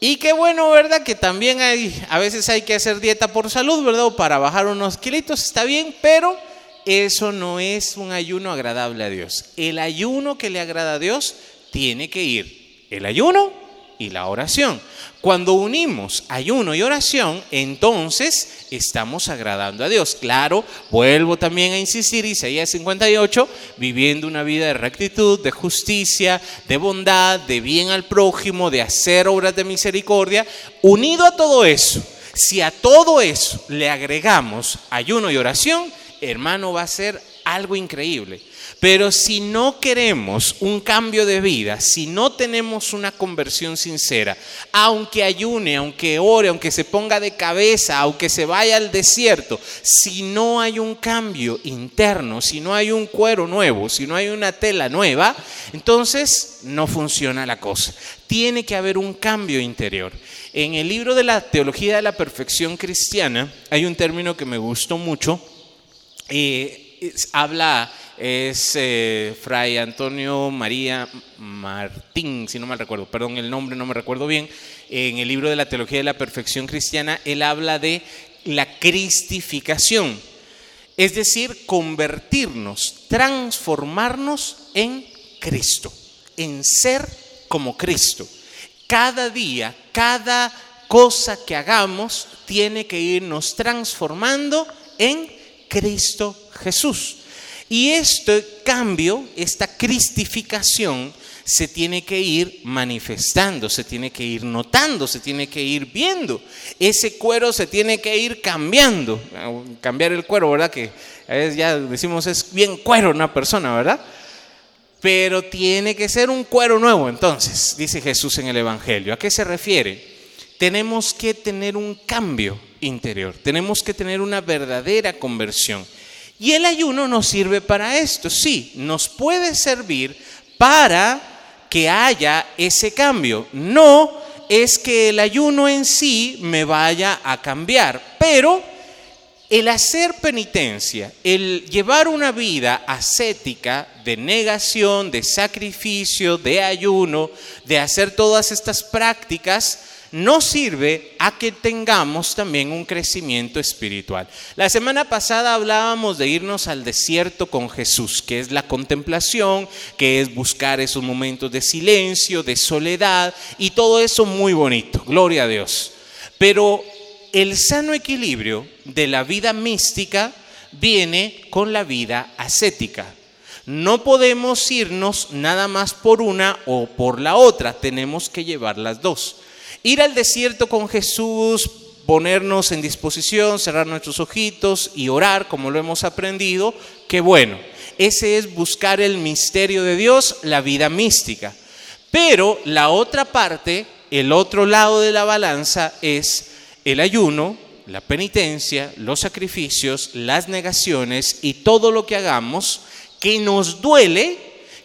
Y qué bueno, ¿verdad? Que también hay, a veces hay que hacer dieta por salud, ¿verdad? O para bajar unos kilitos, está bien, pero eso no es un ayuno agradable a Dios. El ayuno que le agrada a Dios tiene que ir el ayuno y la oración. Cuando unimos ayuno y oración, entonces estamos agradando a Dios. Claro, vuelvo también a insistir, Isaías 58, viviendo una vida de rectitud, de justicia, de bondad, de bien al prójimo, de hacer obras de misericordia. Unido a todo eso, si a todo eso le agregamos ayuno y oración, hermano, va a ser algo increíble. Pero si no queremos un cambio de vida, si no tenemos una conversión sincera, aunque ayune, aunque ore, aunque se ponga de cabeza, aunque se vaya al desierto, si no hay un cambio interno, si no hay un cuero nuevo, si no hay una tela nueva, entonces no funciona la cosa. Tiene que haber un cambio interior. En el libro de la Teología de la Perfección Cristiana hay un término que me gustó mucho. Eh, habla es eh, Fray Antonio María Martín, si no mal recuerdo, perdón, el nombre no me recuerdo bien, en el libro de la Teología de la Perfección Cristiana, él habla de la cristificación, es decir, convertirnos, transformarnos en Cristo, en ser como Cristo. Cada día, cada cosa que hagamos tiene que irnos transformando en Cristo Jesús. Y este cambio, esta cristificación, se tiene que ir manifestando, se tiene que ir notando, se tiene que ir viendo. Ese cuero se tiene que ir cambiando. Cambiar el cuero, ¿verdad? Que ya decimos es bien cuero una persona, ¿verdad? Pero tiene que ser un cuero nuevo, entonces, dice Jesús en el Evangelio. ¿A qué se refiere? Tenemos que tener un cambio interior, tenemos que tener una verdadera conversión. Y el ayuno nos sirve para esto, sí, nos puede servir para que haya ese cambio. No es que el ayuno en sí me vaya a cambiar, pero el hacer penitencia, el llevar una vida ascética de negación, de sacrificio, de ayuno, de hacer todas estas prácticas, nos sirve a que tengamos también un crecimiento espiritual. La semana pasada hablábamos de irnos al desierto con Jesús, que es la contemplación, que es buscar esos momentos de silencio, de soledad y todo eso muy bonito. Gloria a Dios. Pero el sano equilibrio de la vida mística viene con la vida ascética. No podemos irnos nada más por una o por la otra, tenemos que llevar las dos. Ir al desierto con Jesús, ponernos en disposición, cerrar nuestros ojitos y orar como lo hemos aprendido, qué bueno. Ese es buscar el misterio de Dios, la vida mística. Pero la otra parte, el otro lado de la balanza es el ayuno, la penitencia, los sacrificios, las negaciones y todo lo que hagamos que nos duele,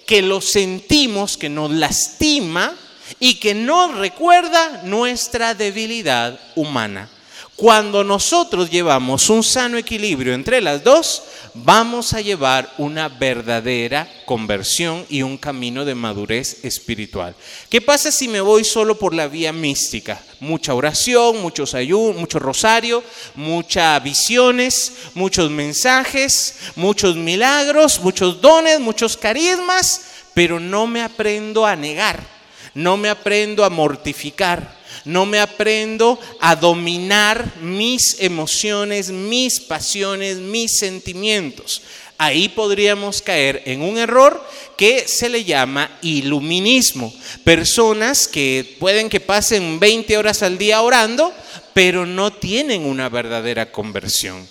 que lo sentimos, que nos lastima, y que no recuerda nuestra debilidad humana. Cuando nosotros llevamos un sano equilibrio entre las dos, vamos a llevar una verdadera conversión y un camino de madurez espiritual. ¿Qué pasa si me voy solo por la vía mística? Mucha oración, muchos ayunos, mucho rosario, muchas visiones, muchos mensajes, muchos milagros, muchos dones, muchos carismas, pero no me aprendo a negar, no me aprendo a mortificar no me aprendo a dominar mis emociones, mis pasiones, mis sentimientos. Ahí podríamos caer en un error que se le llama iluminismo. Personas que pueden que pasen 20 horas al día orando, pero no tienen una verdadera conversión.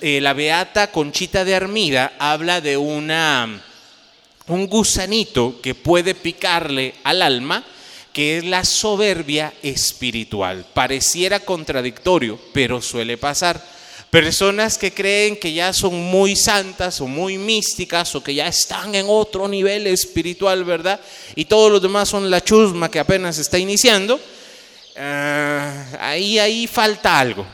Eh, la beata Conchita de Armida habla de una, un gusanito que puede picarle al alma que es la soberbia espiritual. Pareciera contradictorio, pero suele pasar. Personas que creen que ya son muy santas o muy místicas o que ya están en otro nivel espiritual, ¿verdad? Y todos los demás son la chusma que apenas está iniciando. Ah, ahí, ahí falta algo.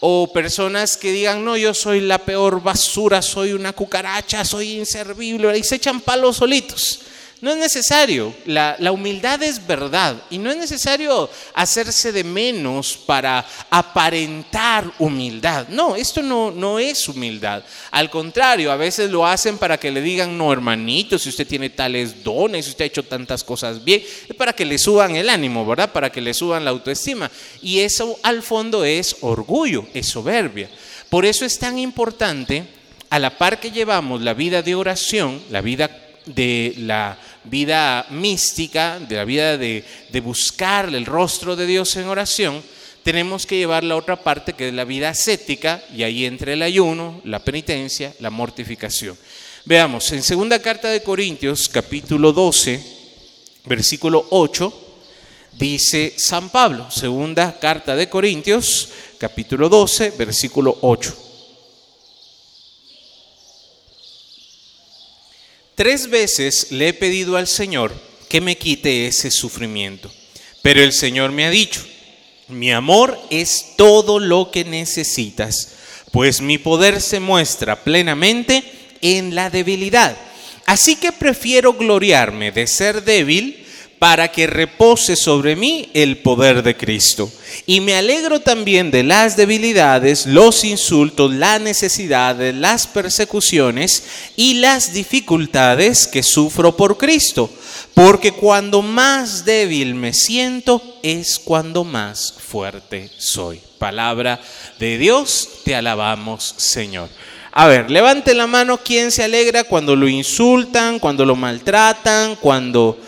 O personas que digan, no, yo soy la peor basura, soy una cucaracha, soy inservible, y se echan palos solitos. No es necesario, la, humildad es verdad y no es necesario hacerse de menos para aparentar humildad. No, esto no, no es humildad. Al contrario, a veces lo hacen para que le digan, no hermanito, si usted tiene tales dones, si usted ha hecho tantas cosas bien, es para que le suban el ánimo, ¿verdad? Para que le suban la autoestima. Y eso al fondo es orgullo, es soberbia. Por eso es tan importante, a la par que llevamos la vida de oración, la vida de la vida mística, de la vida de, buscar el rostro de Dios en oración, tenemos que llevar la otra parte que es la vida ascética y ahí entre el ayuno, la penitencia, la mortificación. Veamos, en segunda carta de Corintios, capítulo 12, versículo 8, dice San Pablo, segunda carta de Corintios, capítulo 12, versículo 8. Tres veces le he pedido al Señor que me quite ese sufrimiento, pero el Señor me ha dicho, mi amor es todo lo que necesitas, pues mi poder se muestra plenamente en la debilidad. Así que prefiero gloriarme de ser débil para que repose sobre mí el poder de Cristo. Y me alegro también de las debilidades, los insultos, las necesidades, las persecuciones y las dificultades que sufro por Cristo. Porque cuando más débil me siento es cuando más fuerte soy. Palabra de Dios, te alabamos Señor. A ver, levante la mano quien se alegra cuando lo insultan, cuando lo maltratan, cuando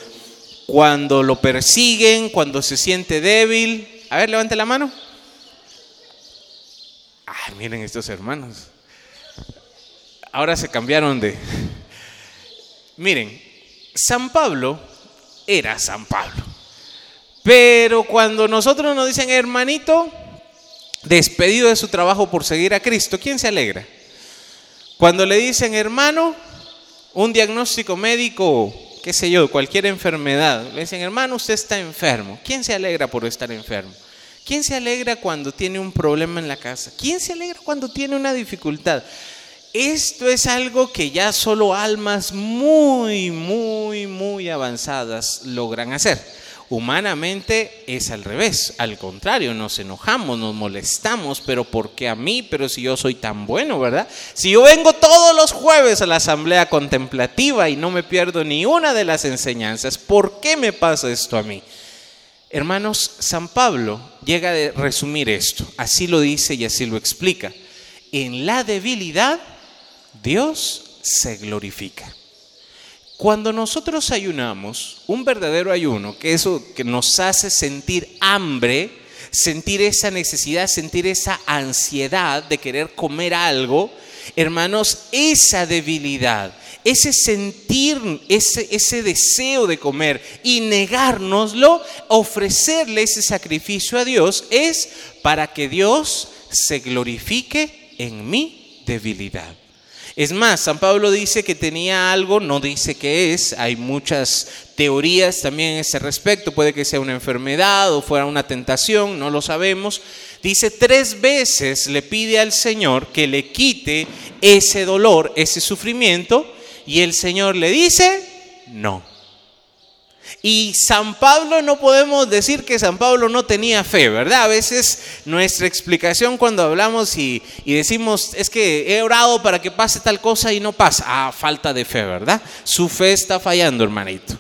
cuando lo persiguen, cuando se siente débil. A ver, levante la mano. Ay, miren estos hermanos. Ahora se cambiaron de... Miren, San Pablo era San Pablo. Pero cuando nosotros nos dicen hermanito, despedido de su trabajo por seguir a Cristo, ¿quién se alegra? Cuando le dicen hermano, un diagnóstico médico qué sé yo, cualquier enfermedad. Le dicen, hermano, usted está enfermo. ¿Quién se alegra por estar enfermo? ¿Quién se alegra cuando tiene un problema en la casa? ¿Quién se alegra cuando tiene una dificultad? Esto es algo que ya solo almas muy, muy, muy avanzadas logran hacer. Humanamente es al revés, al contrario, nos enojamos, nos molestamos, pero ¿por qué a mí? Pero si yo soy tan bueno, ¿verdad? Si yo vengo todos los jueves a la asamblea contemplativa y no me pierdo ni una de las enseñanzas, ¿por qué me pasa esto a mí? Hermanos, San Pablo llega a resumir esto, así lo dice y así lo explica. En la debilidad, Dios se glorifica. Cuando nosotros ayunamos, un verdadero ayuno, que eso que nos hace sentir hambre, sentir esa necesidad, sentir esa ansiedad de querer comer algo, hermanos, esa debilidad, ese sentir, ese, ese deseo de comer y negárnoslo, ofrecerle ese sacrificio a Dios, es para que Dios se glorifique en mi debilidad. Es más, San Pablo dice que tenía algo, no dice qué es, hay muchas teorías también en ese respecto, puede que sea una enfermedad o fuera una tentación, no lo sabemos. Dice tres veces le pide al Señor que le quite ese dolor, ese sufrimiento, y el Señor le dice, no. Y San Pablo no podemos decir que San Pablo no tenía fe, ¿verdad? A veces nuestra explicación cuando hablamos y, decimos, es que he orado para que pase tal cosa y no pasa. Ah, falta de fe, ¿verdad? Su fe está fallando, hermanito.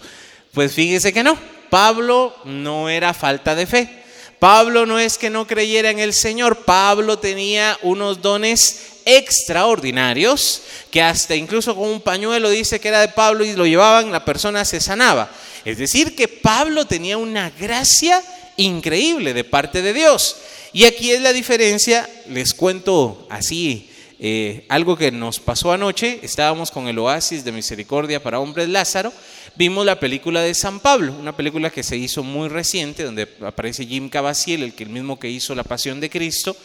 Pues fíjese que no. Pablo no era falta de fe. Pablo no es que no creyera en el Señor. Pablo tenía unos dones extraordinarios que hasta incluso con un pañuelo dice que era de Pablo y lo llevaban, la persona se sanaba. Es decir, que Pablo tenía una gracia increíble de parte de Dios. Y aquí es la diferencia, les cuento así, eh, algo que nos pasó anoche, estábamos con el Oasis de Misericordia para Hombres Lázaro, vimos la película de San Pablo, una película que se hizo muy reciente, donde aparece Jim Cavaciel, el, que, el mismo que hizo La Pasión de Cristo,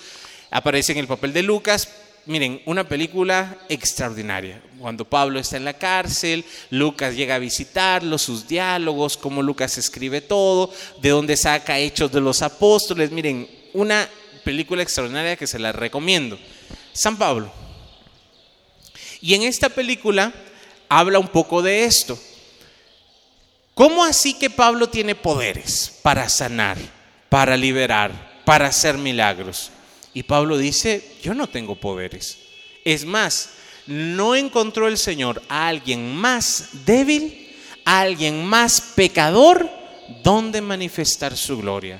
aparece en el papel de Lucas, miren, una película extraordinaria. Cuando Pablo está en la cárcel, Lucas llega a visitarlo, sus diálogos, cómo Lucas escribe todo, de dónde saca hechos de los apóstoles. Miren, una película extraordinaria que se la recomiendo. San Pablo. Y en esta película habla un poco de esto. ¿Cómo así que Pablo tiene poderes para sanar, para liberar, para hacer milagros? Y Pablo dice, yo no tengo poderes. Es más, no encontró el Señor a alguien más débil, a alguien más pecador, donde manifestar su gloria.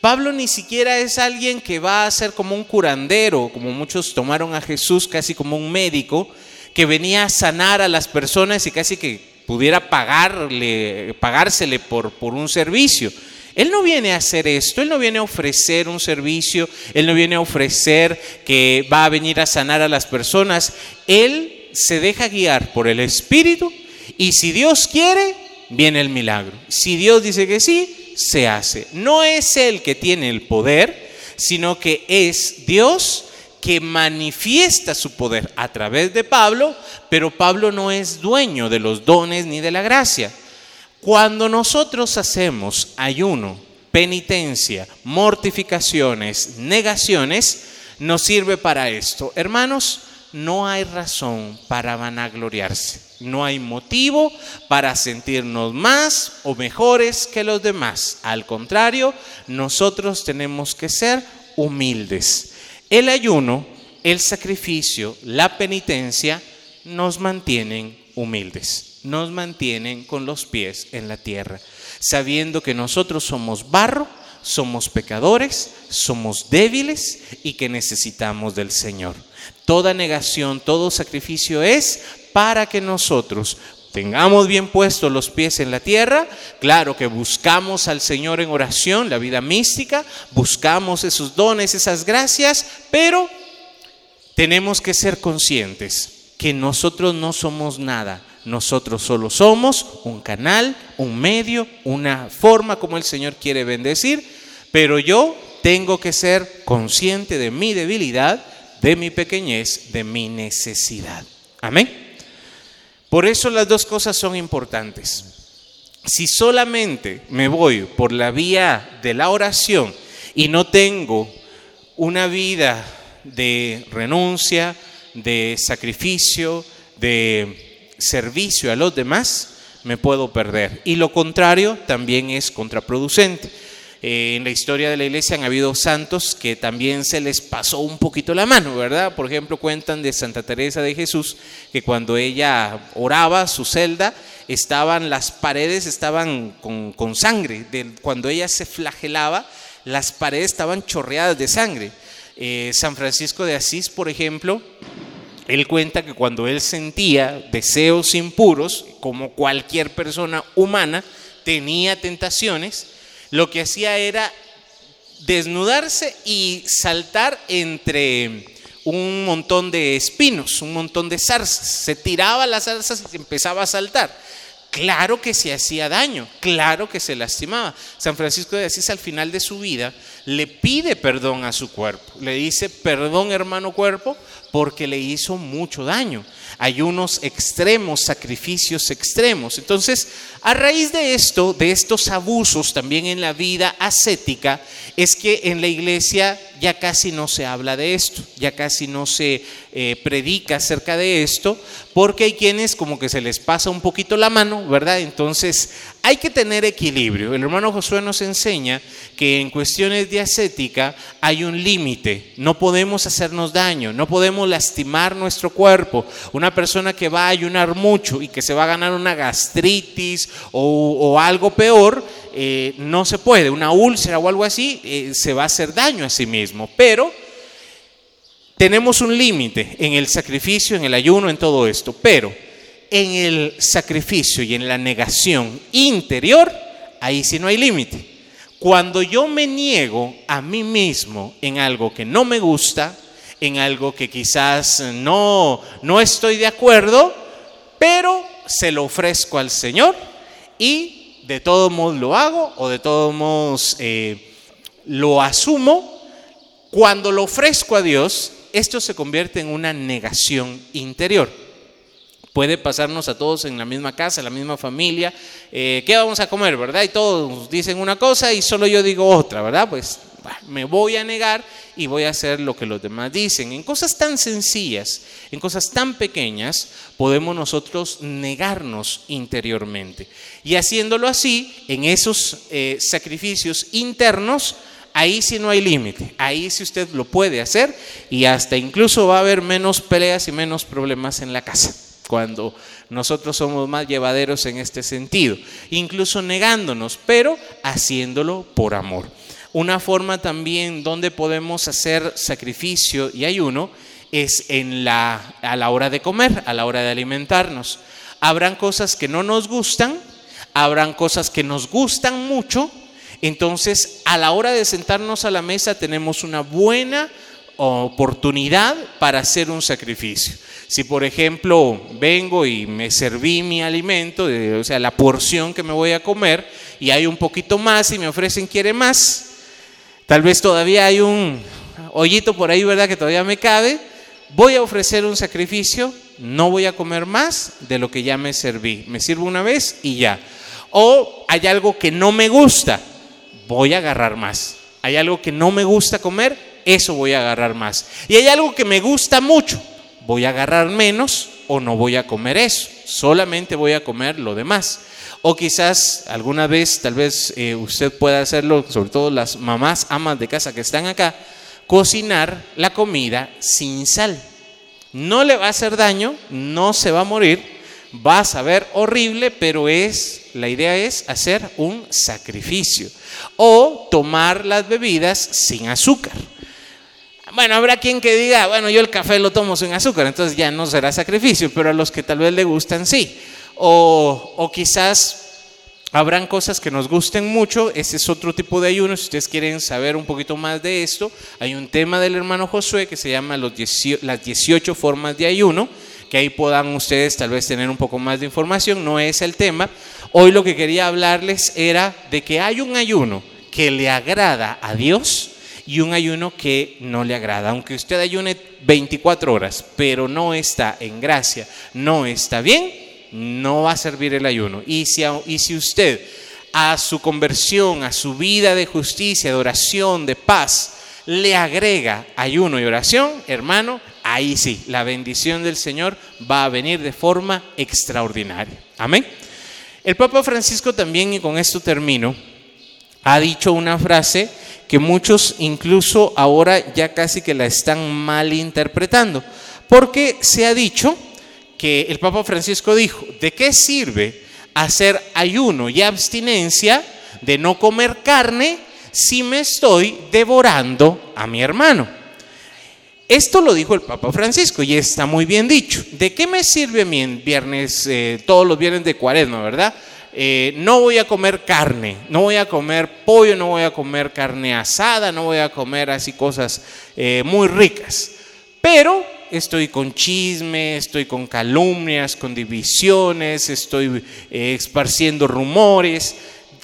Pablo ni siquiera es alguien que va a ser como un curandero, como muchos tomaron a Jesús casi como un médico, que venía a sanar a las personas y casi que pudiera pagarle, pagársele por, por un servicio. Él no viene a hacer esto, Él no viene a ofrecer un servicio, Él no viene a ofrecer que va a venir a sanar a las personas. Él se deja guiar por el Espíritu y si Dios quiere, viene el milagro. Si Dios dice que sí, se hace. No es Él que tiene el poder, sino que es Dios que manifiesta su poder a través de Pablo, pero Pablo no es dueño de los dones ni de la gracia. Cuando nosotros hacemos ayuno, penitencia, mortificaciones, negaciones, nos sirve para esto. Hermanos, no hay razón para vanagloriarse. No hay motivo para sentirnos más o mejores que los demás. Al contrario, nosotros tenemos que ser humildes. El ayuno, el sacrificio, la penitencia nos mantienen humildes nos mantienen con los pies en la tierra, sabiendo que nosotros somos barro, somos pecadores, somos débiles y que necesitamos del Señor. Toda negación, todo sacrificio es para que nosotros tengamos bien puestos los pies en la tierra, claro que buscamos al Señor en oración, la vida mística, buscamos esos dones, esas gracias, pero tenemos que ser conscientes que nosotros no somos nada nosotros solo somos un canal, un medio, una forma como el Señor quiere bendecir, pero yo tengo que ser consciente de mi debilidad, de mi pequeñez, de mi necesidad. Amén. Por eso las dos cosas son importantes. Si solamente me voy por la vía de la oración y no tengo una vida de renuncia, de sacrificio, de servicio a los demás, me puedo perder. Y lo contrario también es contraproducente. Eh, en la historia de la iglesia han habido santos que también se les pasó un poquito la mano, ¿verdad? Por ejemplo, cuentan de Santa Teresa de Jesús que cuando ella oraba su celda, estaban las paredes estaban con, sangre. cuando ella se flagelaba, las paredes estaban chorreadas de sangre. Eh, San Francisco de Asís, por ejemplo, él cuenta que cuando él sentía deseos impuros, como cualquier persona humana, tenía tentaciones, lo que hacía era desnudarse y saltar entre un montón de espinos, un montón de zarzas. Se tiraba las zarzas y empezaba a saltar. Claro que se hacía daño, claro que se lastimaba. San Francisco de Asís al final de su vida le pide perdón a su cuerpo. Le dice, perdón hermano cuerpo, porque le hizo mucho daño. Hay unos extremos, sacrificios extremos. Entonces, a raíz de esto, de estos abusos también en la vida ascética, es que en la iglesia ya casi no se habla de esto, ya casi no se eh, predica acerca de esto, porque hay quienes como que se les pasa un poquito la mano, ¿verdad? Entonces hay que tener equilibrio. El hermano Josué nos enseña que en cuestiones de ascética hay un límite, no podemos hacernos daño, no podemos lastimar nuestro cuerpo. Una persona que va a ayunar mucho y que se va a ganar una gastritis o, algo peor, eh, no se puede, una úlcera o algo así, eh, se va a hacer daño a sí mismo. Pero tenemos un límite en el sacrificio, en el ayuno, en todo esto, pero en el sacrificio y en la negación interior, ahí sí no hay límite. Cuando yo me niego a mí mismo en algo que no me gusta, en algo que quizás no, no estoy de acuerdo, pero se lo ofrezco al Señor y de todos modos lo hago o de todos modos eh, lo asumo, cuando lo ofrezco a Dios, esto se convierte en una negación interior. Puede pasarnos a todos en la misma casa, en la misma familia. Eh, ¿Qué vamos a comer, verdad? Y todos dicen una cosa y solo yo digo otra, ¿verdad? Pues me voy a negar y voy a hacer lo que los demás dicen. En cosas tan sencillas, en cosas tan pequeñas, podemos nosotros negarnos interiormente. Y haciéndolo así, en esos eh, sacrificios internos, ahí sí no hay límite, ahí sí usted lo puede hacer y hasta incluso va a haber menos peleas y menos problemas en la casa cuando nosotros somos más llevaderos en este sentido, incluso negándonos, pero haciéndolo por amor. Una forma también donde podemos hacer sacrificio y ayuno es en la, a la hora de comer, a la hora de alimentarnos. Habrán cosas que no nos gustan, habrán cosas que nos gustan mucho, entonces, a la hora de sentarnos a la mesa tenemos una buena oportunidad para hacer un sacrificio. Si por ejemplo vengo y me serví mi alimento, o sea, la porción que me voy a comer, y hay un poquito más y me ofrecen quiere más, tal vez todavía hay un hoyito por ahí, ¿verdad? Que todavía me cabe, voy a ofrecer un sacrificio, no voy a comer más de lo que ya me serví. Me sirvo una vez y ya. O hay algo que no me gusta, voy a agarrar más. Hay algo que no me gusta comer, eso voy a agarrar más. Y hay algo que me gusta mucho, voy a agarrar menos o no voy a comer eso, solamente voy a comer lo demás. O quizás alguna vez, tal vez eh, usted pueda hacerlo, sobre todo las mamás, amas de casa que están acá, cocinar la comida sin sal. No le va a hacer daño, no se va a morir, va a saber horrible, pero es, la idea es hacer un sacrificio o tomar las bebidas sin azúcar. Bueno, habrá quien que diga, bueno, yo el café lo tomo sin azúcar, entonces ya no será sacrificio, pero a los que tal vez le gustan sí. O, o quizás Habrán cosas que nos gusten mucho, ese es otro tipo de ayuno. Si ustedes quieren saber un poquito más de esto, hay un tema del hermano Josué que se llama los las 18 formas de ayuno, que ahí puedan ustedes tal vez tener un poco más de información, no es el tema. Hoy lo que quería hablarles era de que hay un ayuno que le agrada a Dios y un ayuno que no le agrada. Aunque usted ayune 24 horas, pero no está en gracia, no está bien, no va a servir el ayuno. Y si, y si usted a su conversión, a su vida de justicia, de oración, de paz, le agrega ayuno y oración, hermano, ahí sí, la bendición del Señor va a venir de forma extraordinaria. Amén. El Papa Francisco también, y con esto termino, ha dicho una frase que muchos incluso ahora ya casi que la están malinterpretando, porque se ha dicho que el Papa Francisco dijo, ¿de qué sirve hacer ayuno y abstinencia de no comer carne si me estoy devorando a mi hermano? Esto lo dijo el Papa Francisco y está muy bien dicho. ¿De qué me sirve en viernes, eh, todos los viernes de cuaresma, verdad? Eh, no voy a comer carne, no voy a comer pollo, no voy a comer carne asada, no voy a comer así cosas eh, muy ricas. Pero estoy con chisme, estoy con calumnias, con divisiones, estoy eh, esparciendo rumores.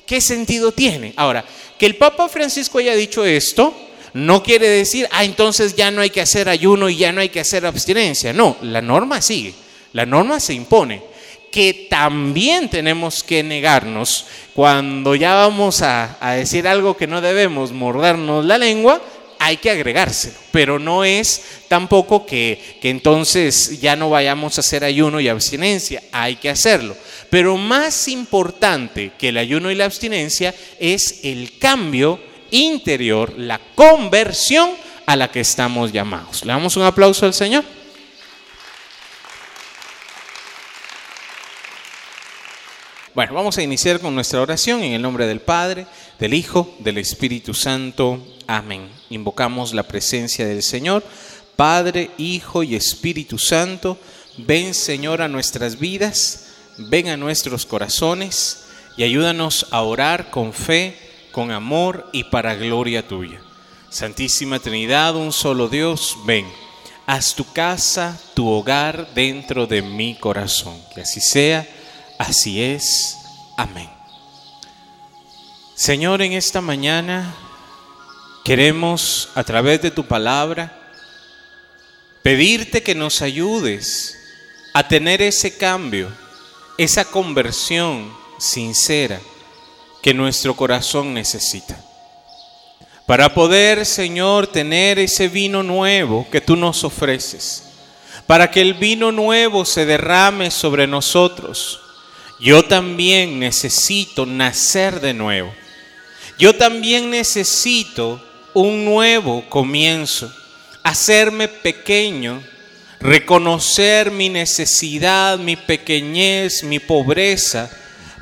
¿qué sentido tiene? Ahora, que el Papa Francisco haya dicho esto, no quiere decir, ah, entonces ya no hay que hacer ayuno y ya no hay que hacer abstinencia. No, la norma sigue, la norma se impone. Que también tenemos que negarnos cuando ya vamos a, a decir algo que no debemos, mordernos la lengua, hay que agregárselo, pero no es tampoco que, que, entonces ya no vayamos a hacer ayuno y abstinencia, hay que hacerlo. Pero más importante que el ayuno y la abstinencia es el cambio interior, la conversión a la que estamos llamados. Le damos un aplauso al Señor. Bueno, vamos a iniciar con nuestra oración en el nombre del Padre, del Hijo, del Espíritu Santo. Amén. Invocamos la presencia del Señor. Padre, Hijo y Espíritu Santo, ven Señor a nuestras vidas, ven a nuestros corazones y ayúdanos a orar con fe, con amor y para gloria tuya. Santísima Trinidad, un solo Dios, ven. Haz tu casa, tu hogar dentro de mi corazón. Que así sea Así es. Amén. Señor, en esta mañana queremos, a través de tu palabra, pedirte que nos ayudes a tener ese cambio, esa conversión sincera que nuestro corazón necesita. Para poder, Señor, tener ese vino nuevo que tú nos ofreces. Para que el vino nuevo se derrame sobre nosotros yo también necesito nacer de nuevo. Yo también necesito un nuevo comienzo, hacerme pequeño, reconocer mi necesidad, mi pequeñez, mi pobreza,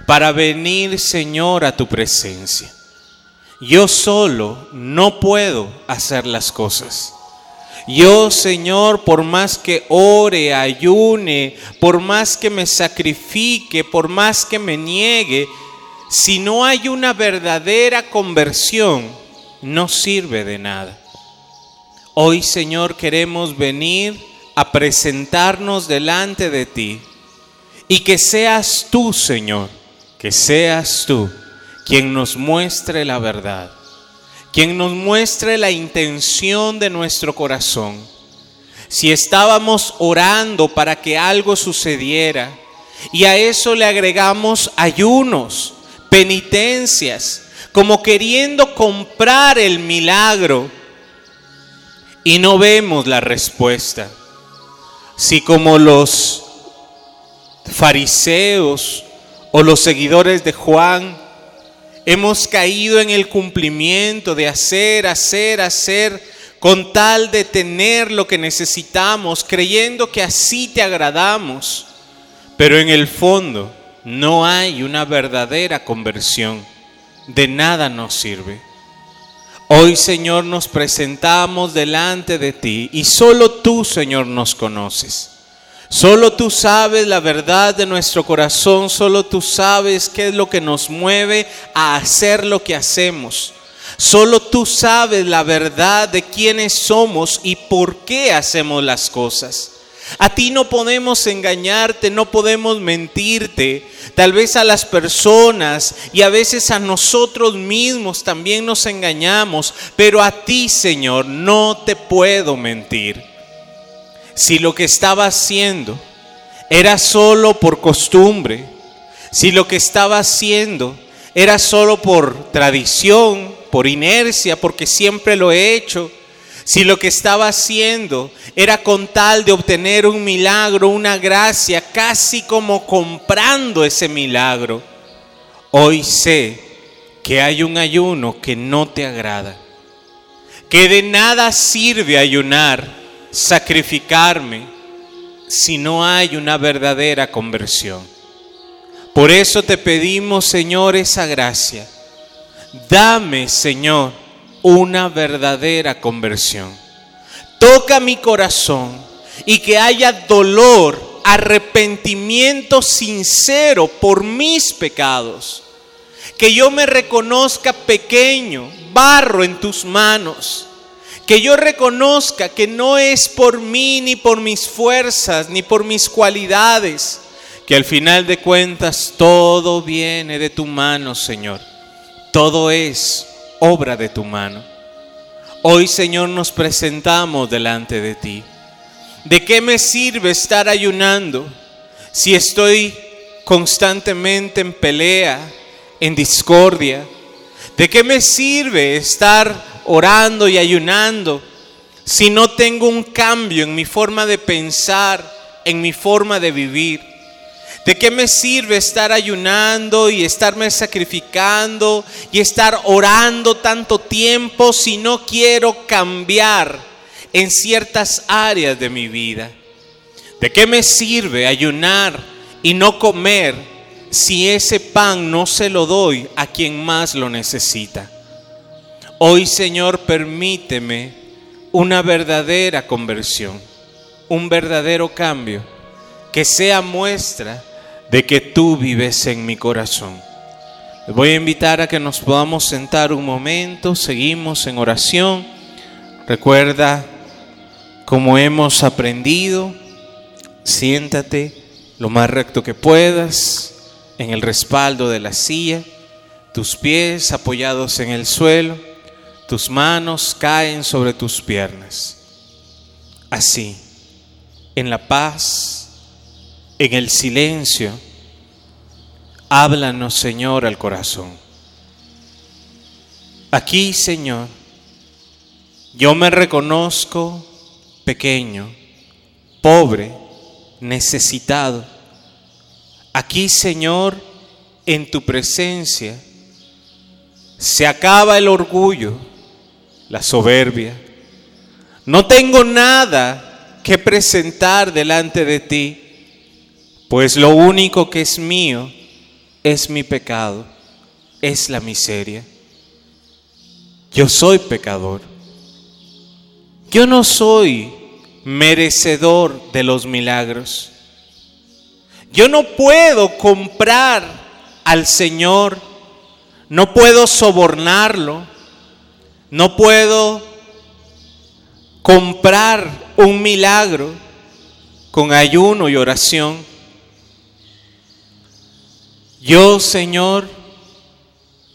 para venir, Señor, a tu presencia. Yo solo no puedo hacer las cosas. Yo, Señor, por más que ore, ayune, por más que me sacrifique, por más que me niegue, si no hay una verdadera conversión, no sirve de nada. Hoy, Señor, queremos venir a presentarnos delante de ti y que seas tú, Señor, que seas tú quien nos muestre la verdad quien nos muestre la intención de nuestro corazón. Si estábamos orando para que algo sucediera y a eso le agregamos ayunos, penitencias, como queriendo comprar el milagro y no vemos la respuesta. Si como los fariseos o los seguidores de Juan Hemos caído en el cumplimiento de hacer, hacer, hacer, con tal de tener lo que necesitamos, creyendo que así te agradamos. Pero en el fondo no hay una verdadera conversión. De nada nos sirve. Hoy, Señor, nos presentamos delante de ti y solo tú, Señor, nos conoces. Solo tú sabes la verdad de nuestro corazón, solo tú sabes qué es lo que nos mueve a hacer lo que hacemos. Solo tú sabes la verdad de quiénes somos y por qué hacemos las cosas. A ti no podemos engañarte, no podemos mentirte. Tal vez a las personas y a veces a nosotros mismos también nos engañamos, pero a ti, Señor, no te puedo mentir si lo que estaba haciendo era solo por costumbre, si lo que estaba haciendo era solo por tradición, por inercia, porque siempre lo he hecho, si lo que estaba haciendo era con tal de obtener un milagro, una gracia, casi como comprando ese milagro, hoy sé que hay un ayuno que no te agrada, que de nada sirve ayunar sacrificarme si no hay una verdadera conversión. Por eso te pedimos, Señor, esa gracia. Dame, Señor, una verdadera conversión. Toca mi corazón y que haya dolor, arrepentimiento sincero por mis pecados. Que yo me reconozca pequeño, barro en tus manos que yo reconozca que no es por mí, ni por mis fuerzas, ni por mis cualidades, que al final de cuentas todo viene de tu mano, Señor. todo es obra de tu mano. Hoy, Señor, nos presentamos delante de ti. ¿De qué me sirve estar ayunando si estoy constantemente en pelea, en discordia? ¿De qué me sirve estar orando y ayunando si no tengo un cambio en mi forma de pensar, en mi forma de vivir? ¿De qué me sirve estar ayunando y estarme sacrificando y estar orando tanto tiempo si no quiero cambiar en ciertas áreas de mi vida? ¿De qué me sirve ayunar y no comer si ese pan no se lo doy a quien más lo necesita? Hoy, Señor, permíteme una verdadera conversión, un verdadero cambio, que sea muestra de que tú vives en mi corazón. Voy a invitar a que nos podamos sentar un momento, seguimos en oración. Recuerda, como hemos aprendido, siéntate lo más recto que puedas en el respaldo de la silla, tus pies apoyados en el suelo, tus manos caen sobre tus piernas. Así, en la paz, en el silencio, háblanos, Señor, al corazón. Aquí, Señor, yo me reconozco pequeño, pobre, necesitado. Aquí, Señor, en tu presencia, se acaba el orgullo, la soberbia. No tengo nada que presentar delante de ti pues lo único que es mío es mi pecado, es la miseria. Yo soy pecador. Yo no soy merecedor de los milagros. Yo no puedo comprar al Señor, no puedo sobornarlo, no puedo comprar un milagro con ayuno y oración. Yo, Señor,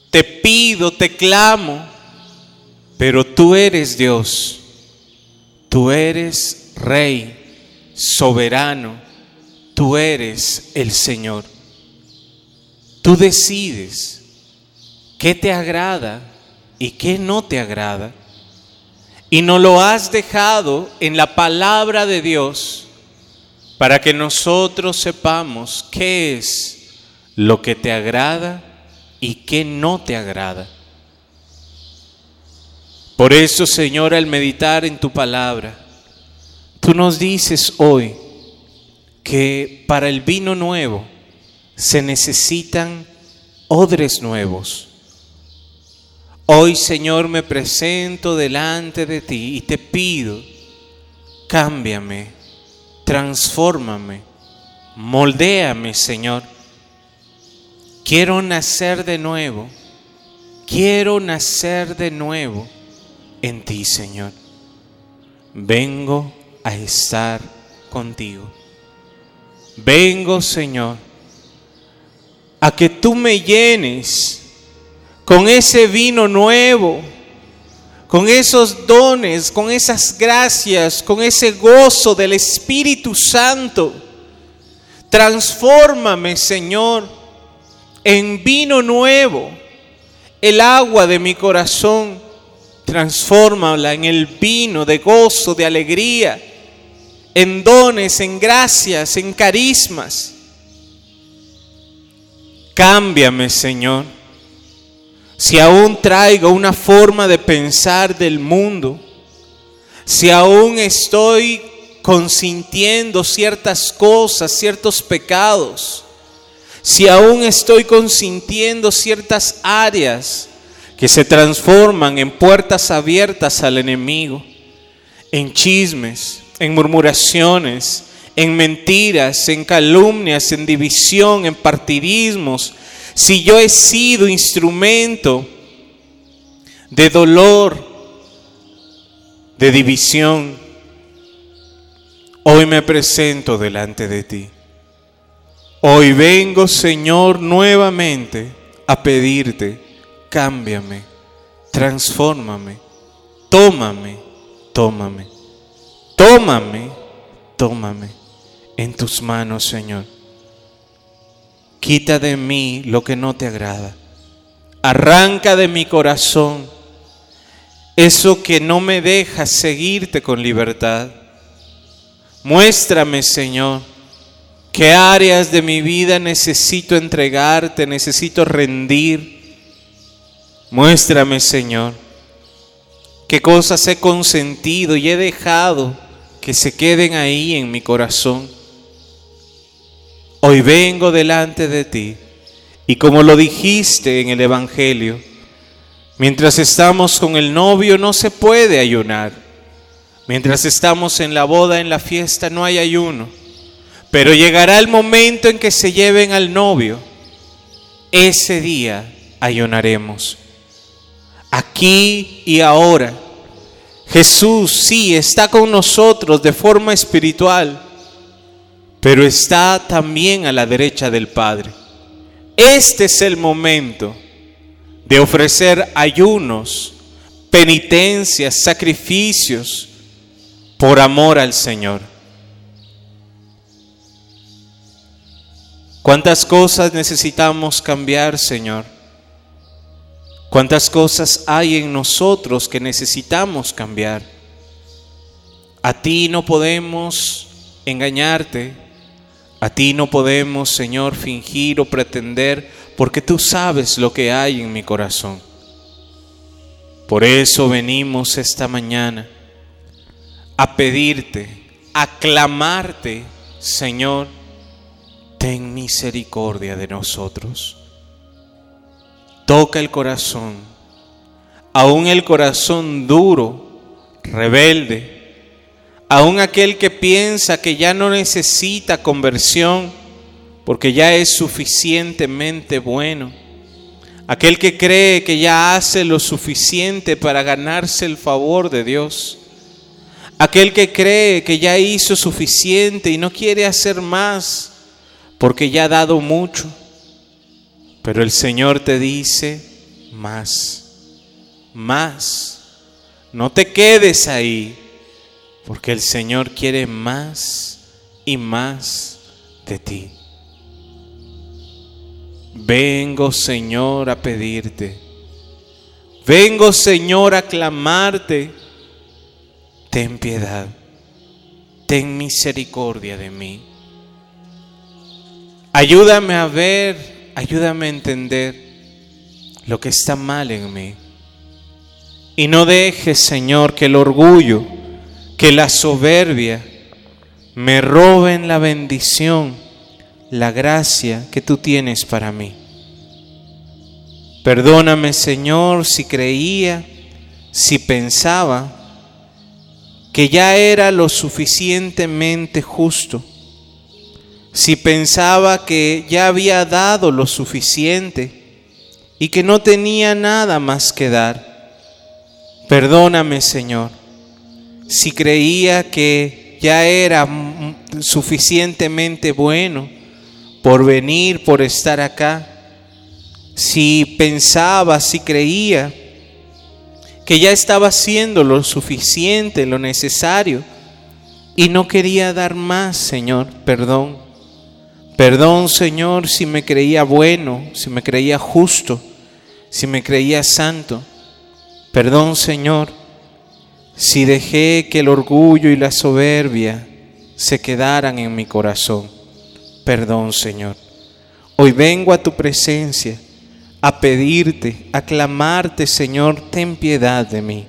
te pido, te clamo, pero tú eres Dios, tú eres Rey, soberano, tú eres el Señor. Tú decides qué te agrada y qué no te agrada. Y no lo has dejado en la palabra de Dios para que nosotros sepamos qué es lo que te agrada y qué no te agrada. Por eso, Señor, al meditar en tu palabra, tú nos dices hoy que para el vino nuevo se necesitan odres nuevos. Hoy, Señor, me presento delante de ti y te pido, cámbiame, transfórmame, moldéame, Señor Quiero nacer de nuevo. Quiero nacer de nuevo en ti, Señor. Vengo a estar contigo. Vengo, Señor, a que tú me llenes con ese vino nuevo, con esos dones, con esas gracias, con ese gozo del Espíritu Santo. Transfórmame, Señor en vino nuevo. El agua de mi corazón, transfórmala en el vino de gozo, de alegría, en dones, en gracias, en carismas. Cámbiame, Señor. Si aún traigo una forma de pensar del mundo, si aún estoy consintiendo ciertas cosas, ciertos pecados, si aún estoy consintiendo ciertas áreas que se transforman en puertas abiertas al enemigo, en chismes, en murmuraciones, en mentiras, en calumnias, en división, en partidismos, si yo he sido instrumento de dolor, de división, hoy me presento delante de ti. Hoy vengo, Señor, nuevamente a pedirte, cámbiame, transfórmame, tómame, tómame, tómame, tómame en tus manos, Señor. Quita de mí lo que no te agrada. Arranca de mi corazón eso que no me deja seguirte con libertad. Muéstrame, Señor, qué áreas de mi vida necesito entregarte, necesito rendir. Muéstrame, Señor, qué cosas he consentido y he dejado que se queden ahí en mi corazón. Hoy vengo delante de ti y como lo dijiste en el Evangelio, mientras estamos con el novio no se puede ayunar. Mientras estamos en la boda, en la fiesta, no hay ayuno. Pero llegará el momento en que se lleven al novio. Ese día ayunaremos. Aquí y ahora. Jesús sí está con nosotros de forma espiritual pero está también a la derecha del Padre. Este es el momento de ofrecer ayunos, penitencias, sacrificios por amor al Señor. ¿Cuántas cosas necesitamos cambiar, Señor? ¿Cuántas cosas hay en nosotros que necesitamos cambiar? A ti no podemos engañarte, a ti no podemos, Señor, fingir o pretender, porque tú sabes lo que hay en mi corazón. Por eso venimos esta mañana a pedirte, a clamarte, Señor, ten misericordia de nosotros. Toca el corazón, aún el corazón duro, rebelde, aún aquel que piensa que ya no necesita conversión porque ya es suficientemente bueno, aquel que cree que ya hace lo suficiente para ganarse el favor de Dios, aquel que cree que ya hizo suficiente y no quiere hacer más porque ya ha dado mucho, pero el Señor te dice más, más, no te quedes ahí porque el Señor quiere más y más de ti. Vengo, Señor, a pedirte. Vengo, Señor, a clamarte. Ten piedad. Ten misericordia de mí. Ayúdame a ver, ayúdame a entender lo que está mal en mí. Y no dejes, Señor, que el orgullo, que la soberbia me roben la bendición, la gracia que tú tienes para mí. Perdóname, Señor, si creía, si pensaba que ya era lo suficientemente justo, si pensaba que ya había dado lo suficiente y que no tenía nada más que dar. Perdóname, Señor si creía que ya era suficientemente bueno por venir, por estar acá, si pensaba, si creía que ya estaba haciendo lo suficiente, lo necesario, y no quería dar más, Señor, perdón. Perdón, Señor, si me creía bueno, si me creía justo, si me creía santo. Perdón, Señor, si dejé que el orgullo y la soberbia se quedaran en mi corazón. Perdón, Señor. Hoy vengo a tu presencia a pedirte, a clamarte, Señor, ten piedad de mí.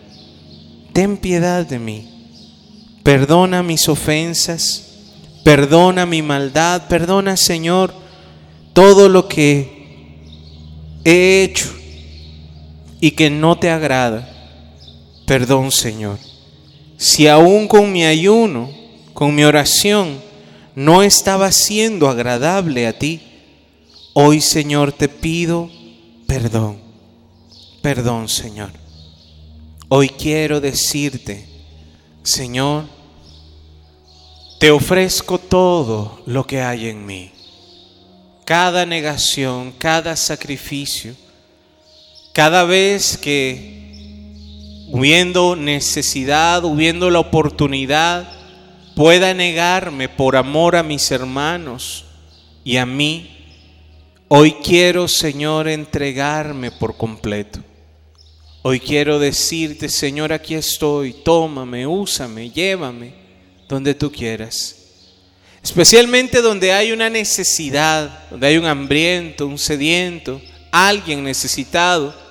Ten piedad de mí. Perdona mis ofensas, perdona mi maldad, perdona, Señor, todo lo que he hecho y que no te agrada. Perdón, Señor. Si aún con mi ayuno, con mi oración, no estaba siendo agradable a ti, hoy, Señor, te pido perdón. Perdón, Señor. Hoy quiero decirte, Señor, te ofrezco todo lo que hay en mí. Cada negación, cada sacrificio, Cada vez que hubiendo necesidad, hubiendo la oportunidad, pueda negarme por amor a mis hermanos y a mí, hoy quiero, Señor, entregarme por completo. Hoy quiero decirte, Señor, aquí estoy, tómame, úsame, llévame donde tú quieras. Especialmente donde hay una necesidad, donde hay un hambriento, un sediento, alguien necesitado.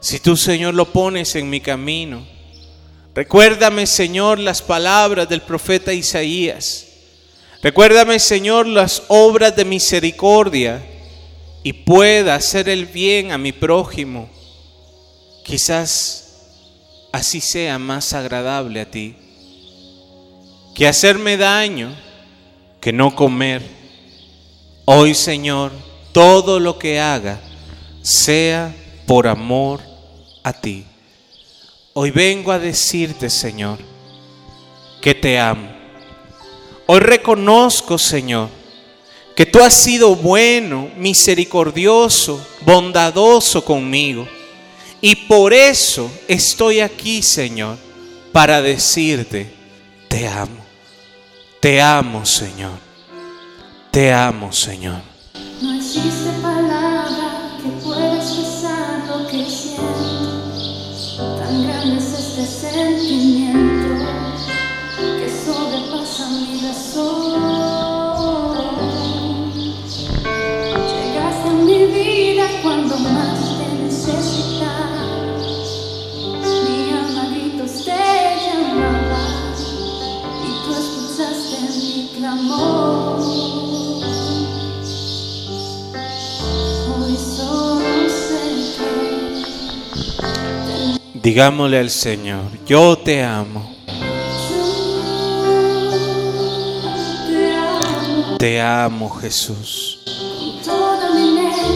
Si tú, Señor, lo pones en mi camino, recuérdame, Señor, las palabras del profeta Isaías. Recuérdame, Señor, las obras de misericordia y pueda hacer el bien a mi prójimo quizás así sea más agradable a ti que hacerme daño, que no comer. Hoy, Señor, todo lo que haga sea por amor a ti. Hoy vengo a decirte, Señor, que te amo. Hoy reconozco, Señor, que tú has sido bueno, misericordioso, bondadoso conmigo. Y por eso estoy aquí, Señor, para decirte, te amo. Te amo, Señor. Te amo, Señor. No existe palabra Digámosle al Señor, yo te amo. te amo Te amo, Jesús. con toda mi mente,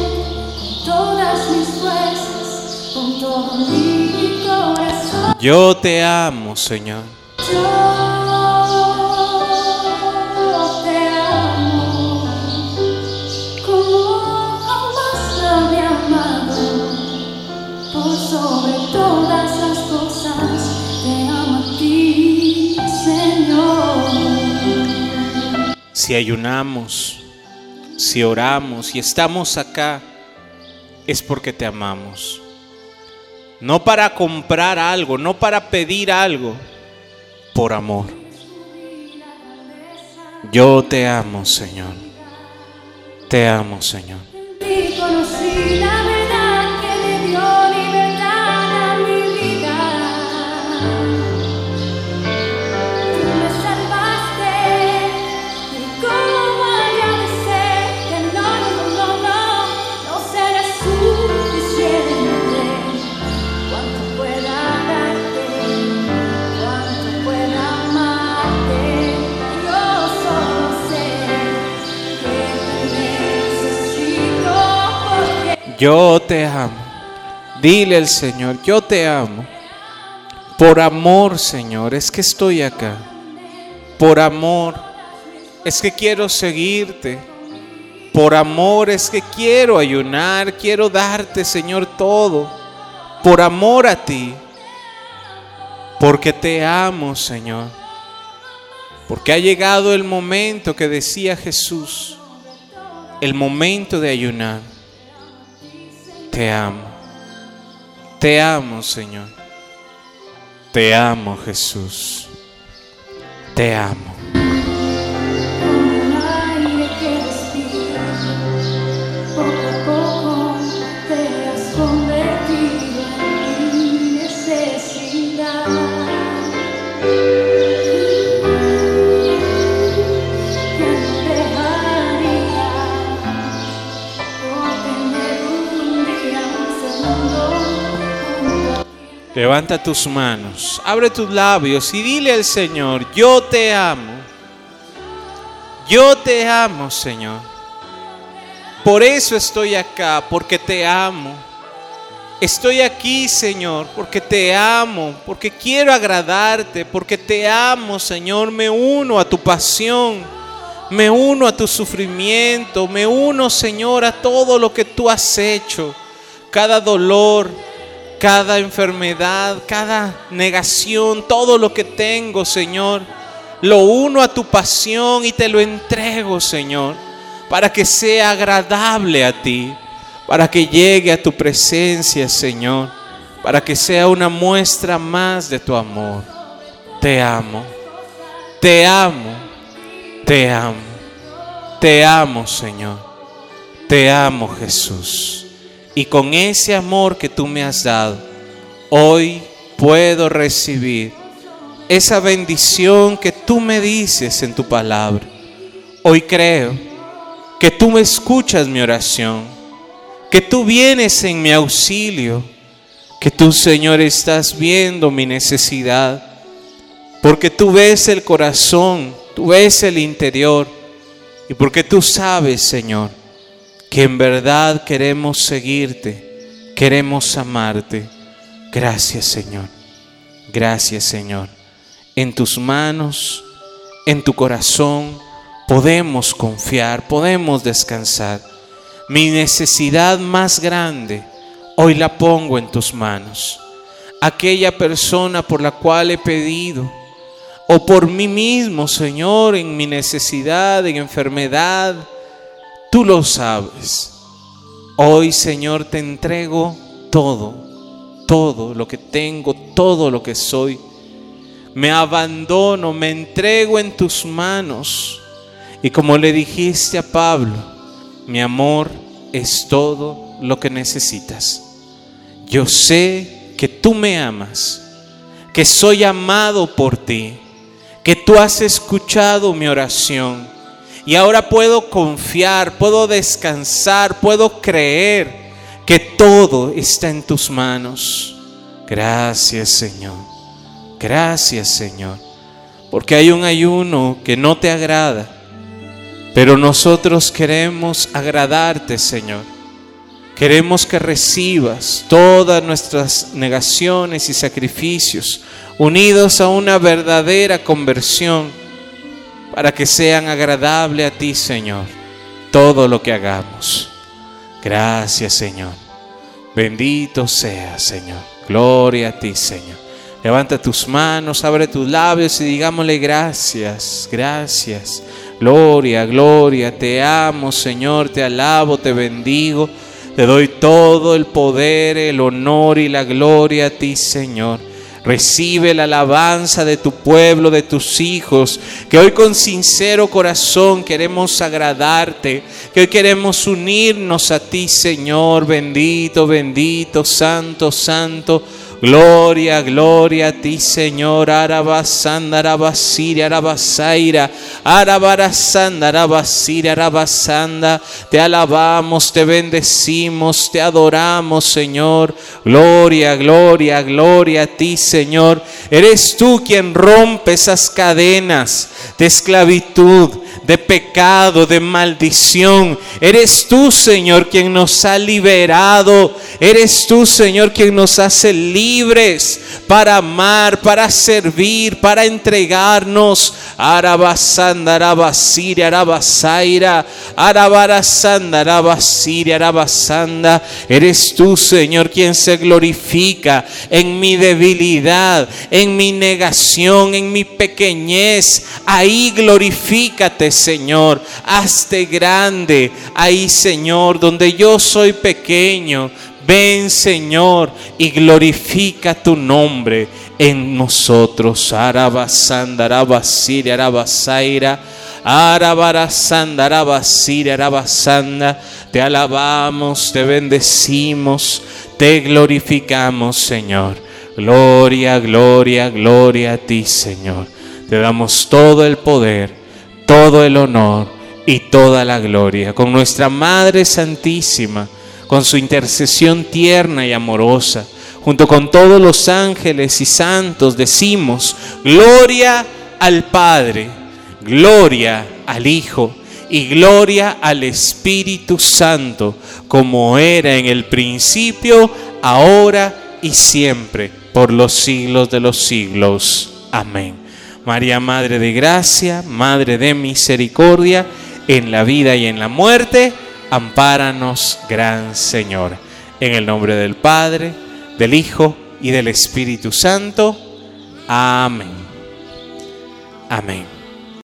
con todas mis fuerzas, con todo mi corazón. Yo te amo, Señor. Yo Si ayunamos, si oramos y estamos acá, es porque te amamos. No para comprar algo, no para pedir algo, por amor. Yo te amo, Señor. Te amo, Señor. Yo te amo. Dile al Señor, yo te amo. Por amor, Señor, es que estoy acá. Por amor, es que quiero seguirte. Por amor, es que quiero ayunar, quiero darte, Señor, todo. Por amor a ti. Porque te amo, Señor. Porque ha llegado el momento que decía Jesús. El momento de ayunar. Te amo. Te amo, Señor. Te amo, Jesús. Te amo. Levanta tus manos, abre tus labios y dile al Señor, yo te amo. Yo te amo, Señor. Por eso estoy acá, porque te amo. Estoy aquí, Señor, porque te amo, porque quiero agradarte, porque te amo, Señor. Me uno a tu pasión, me uno a tu sufrimiento, me uno, Señor, a todo lo que tú has hecho. cada dolor, cada enfermedad, cada negación, todo lo que tengo, Señor. Lo uno a tu pasión y te lo entrego, Señor, para que sea agradable a ti, para que llegue a tu presencia, Señor, para que sea una muestra más de tu amor. Te amo, te amo, te amo, te amo, Señor, te amo, Jesús. Y con ese amor que tú me has dado, hoy puedo recibir esa bendición que tú me dices en tu palabra. Hoy creo que tú me escuchas mi oración, que tú vienes en mi auxilio, que tú, Señor, estás viendo mi necesidad, porque tú ves el corazón, tú ves el interior, y porque tú sabes, Señor, que en verdad queremos seguirte, queremos amarte. Gracias Señor, gracias Señor. En tus manos, en tu corazón, podemos confiar, podemos descansar. Mi necesidad más grande, hoy la pongo en tus manos. Aquella persona por la cual he pedido, o por mí mismo, Señor, en mi necesidad, en enfermedad, Tú lo sabes. Hoy, Señor, te entrego todo, todo lo que tengo, todo lo que soy. Me abandono, me entrego en tus manos. Y como le dijiste a Pablo, mi amor es todo lo que necesitas. Yo sé que tú me amas, que soy amado por ti, que tú has escuchado mi oración y ahora puedo confiar, puedo descansar, puedo creer que todo está en tus manos. Gracias Señor. Gracias Señor. Porque hay un ayuno que no te agrada. Pero nosotros queremos agradarte Señor. Queremos que recibas todas nuestras negaciones y sacrificios unidos a una verdadera conversión para que sean agradable a ti, Señor, todo lo que hagamos. Gracias, Señor. Bendito sea, Señor. Gloria a ti, Señor. Levanta tus manos, abre tus labios y digámosle gracias, gracias. Gloria, gloria, te amo, Señor, te alabo, te bendigo. Te doy todo el poder, el honor y la gloria a ti, Señor. Recibe la alabanza de tu pueblo, de tus hijos, que hoy con sincero corazón queremos agradarte, que hoy queremos unirnos a ti, Señor, bendito, bendito, santo, santo. Gloria, gloria a ti, Señor. Arabasanda, arabasiri, arabasaira. Arabarasanda, arabasiri, arabasanda. Te alabamos, te bendecimos, te adoramos, Señor. Gloria, gloria, gloria a ti, Señor. Eres tú quien rompe esas cadenas de esclavitud de pecado, de maldición. Eres tú, Señor, quien nos ha liberado. Eres tú, Señor, quien nos hace libres para amar, para servir, para entregarnos. Arabasanda, arabasiri, arabasaira. Arabarasanda, arabasiri, arabasanda. Eres tú, Señor, quien se glorifica en mi debilidad, en mi negación, en mi pequeñez. Ahí glorifícate, Señor. Hazte grande ahí, Señor, donde yo soy pequeño. Ven, Señor, y glorifica tu nombre en nosotros. Arabasanda, arabasiri, arabasaira. Arabarasanda, arabasiri, arabasanda. Te alabamos, te bendecimos, te glorificamos, Señor. Gloria, gloria, gloria a ti, Señor. Te damos todo el poder todo el honor y toda la gloria. Con nuestra Madre Santísima, con su intercesión tierna y amorosa, junto con todos los ángeles y santos, decimos, gloria al Padre, gloria al Hijo y gloria al Espíritu Santo, como era en el principio, ahora y siempre, por los siglos de los siglos. Amén. María, Madre de Gracia, Madre de Misericordia, en la vida y en la muerte, ampáranos, Gran Señor. En el nombre del Padre, del Hijo y del Espíritu Santo. Amén. Amén.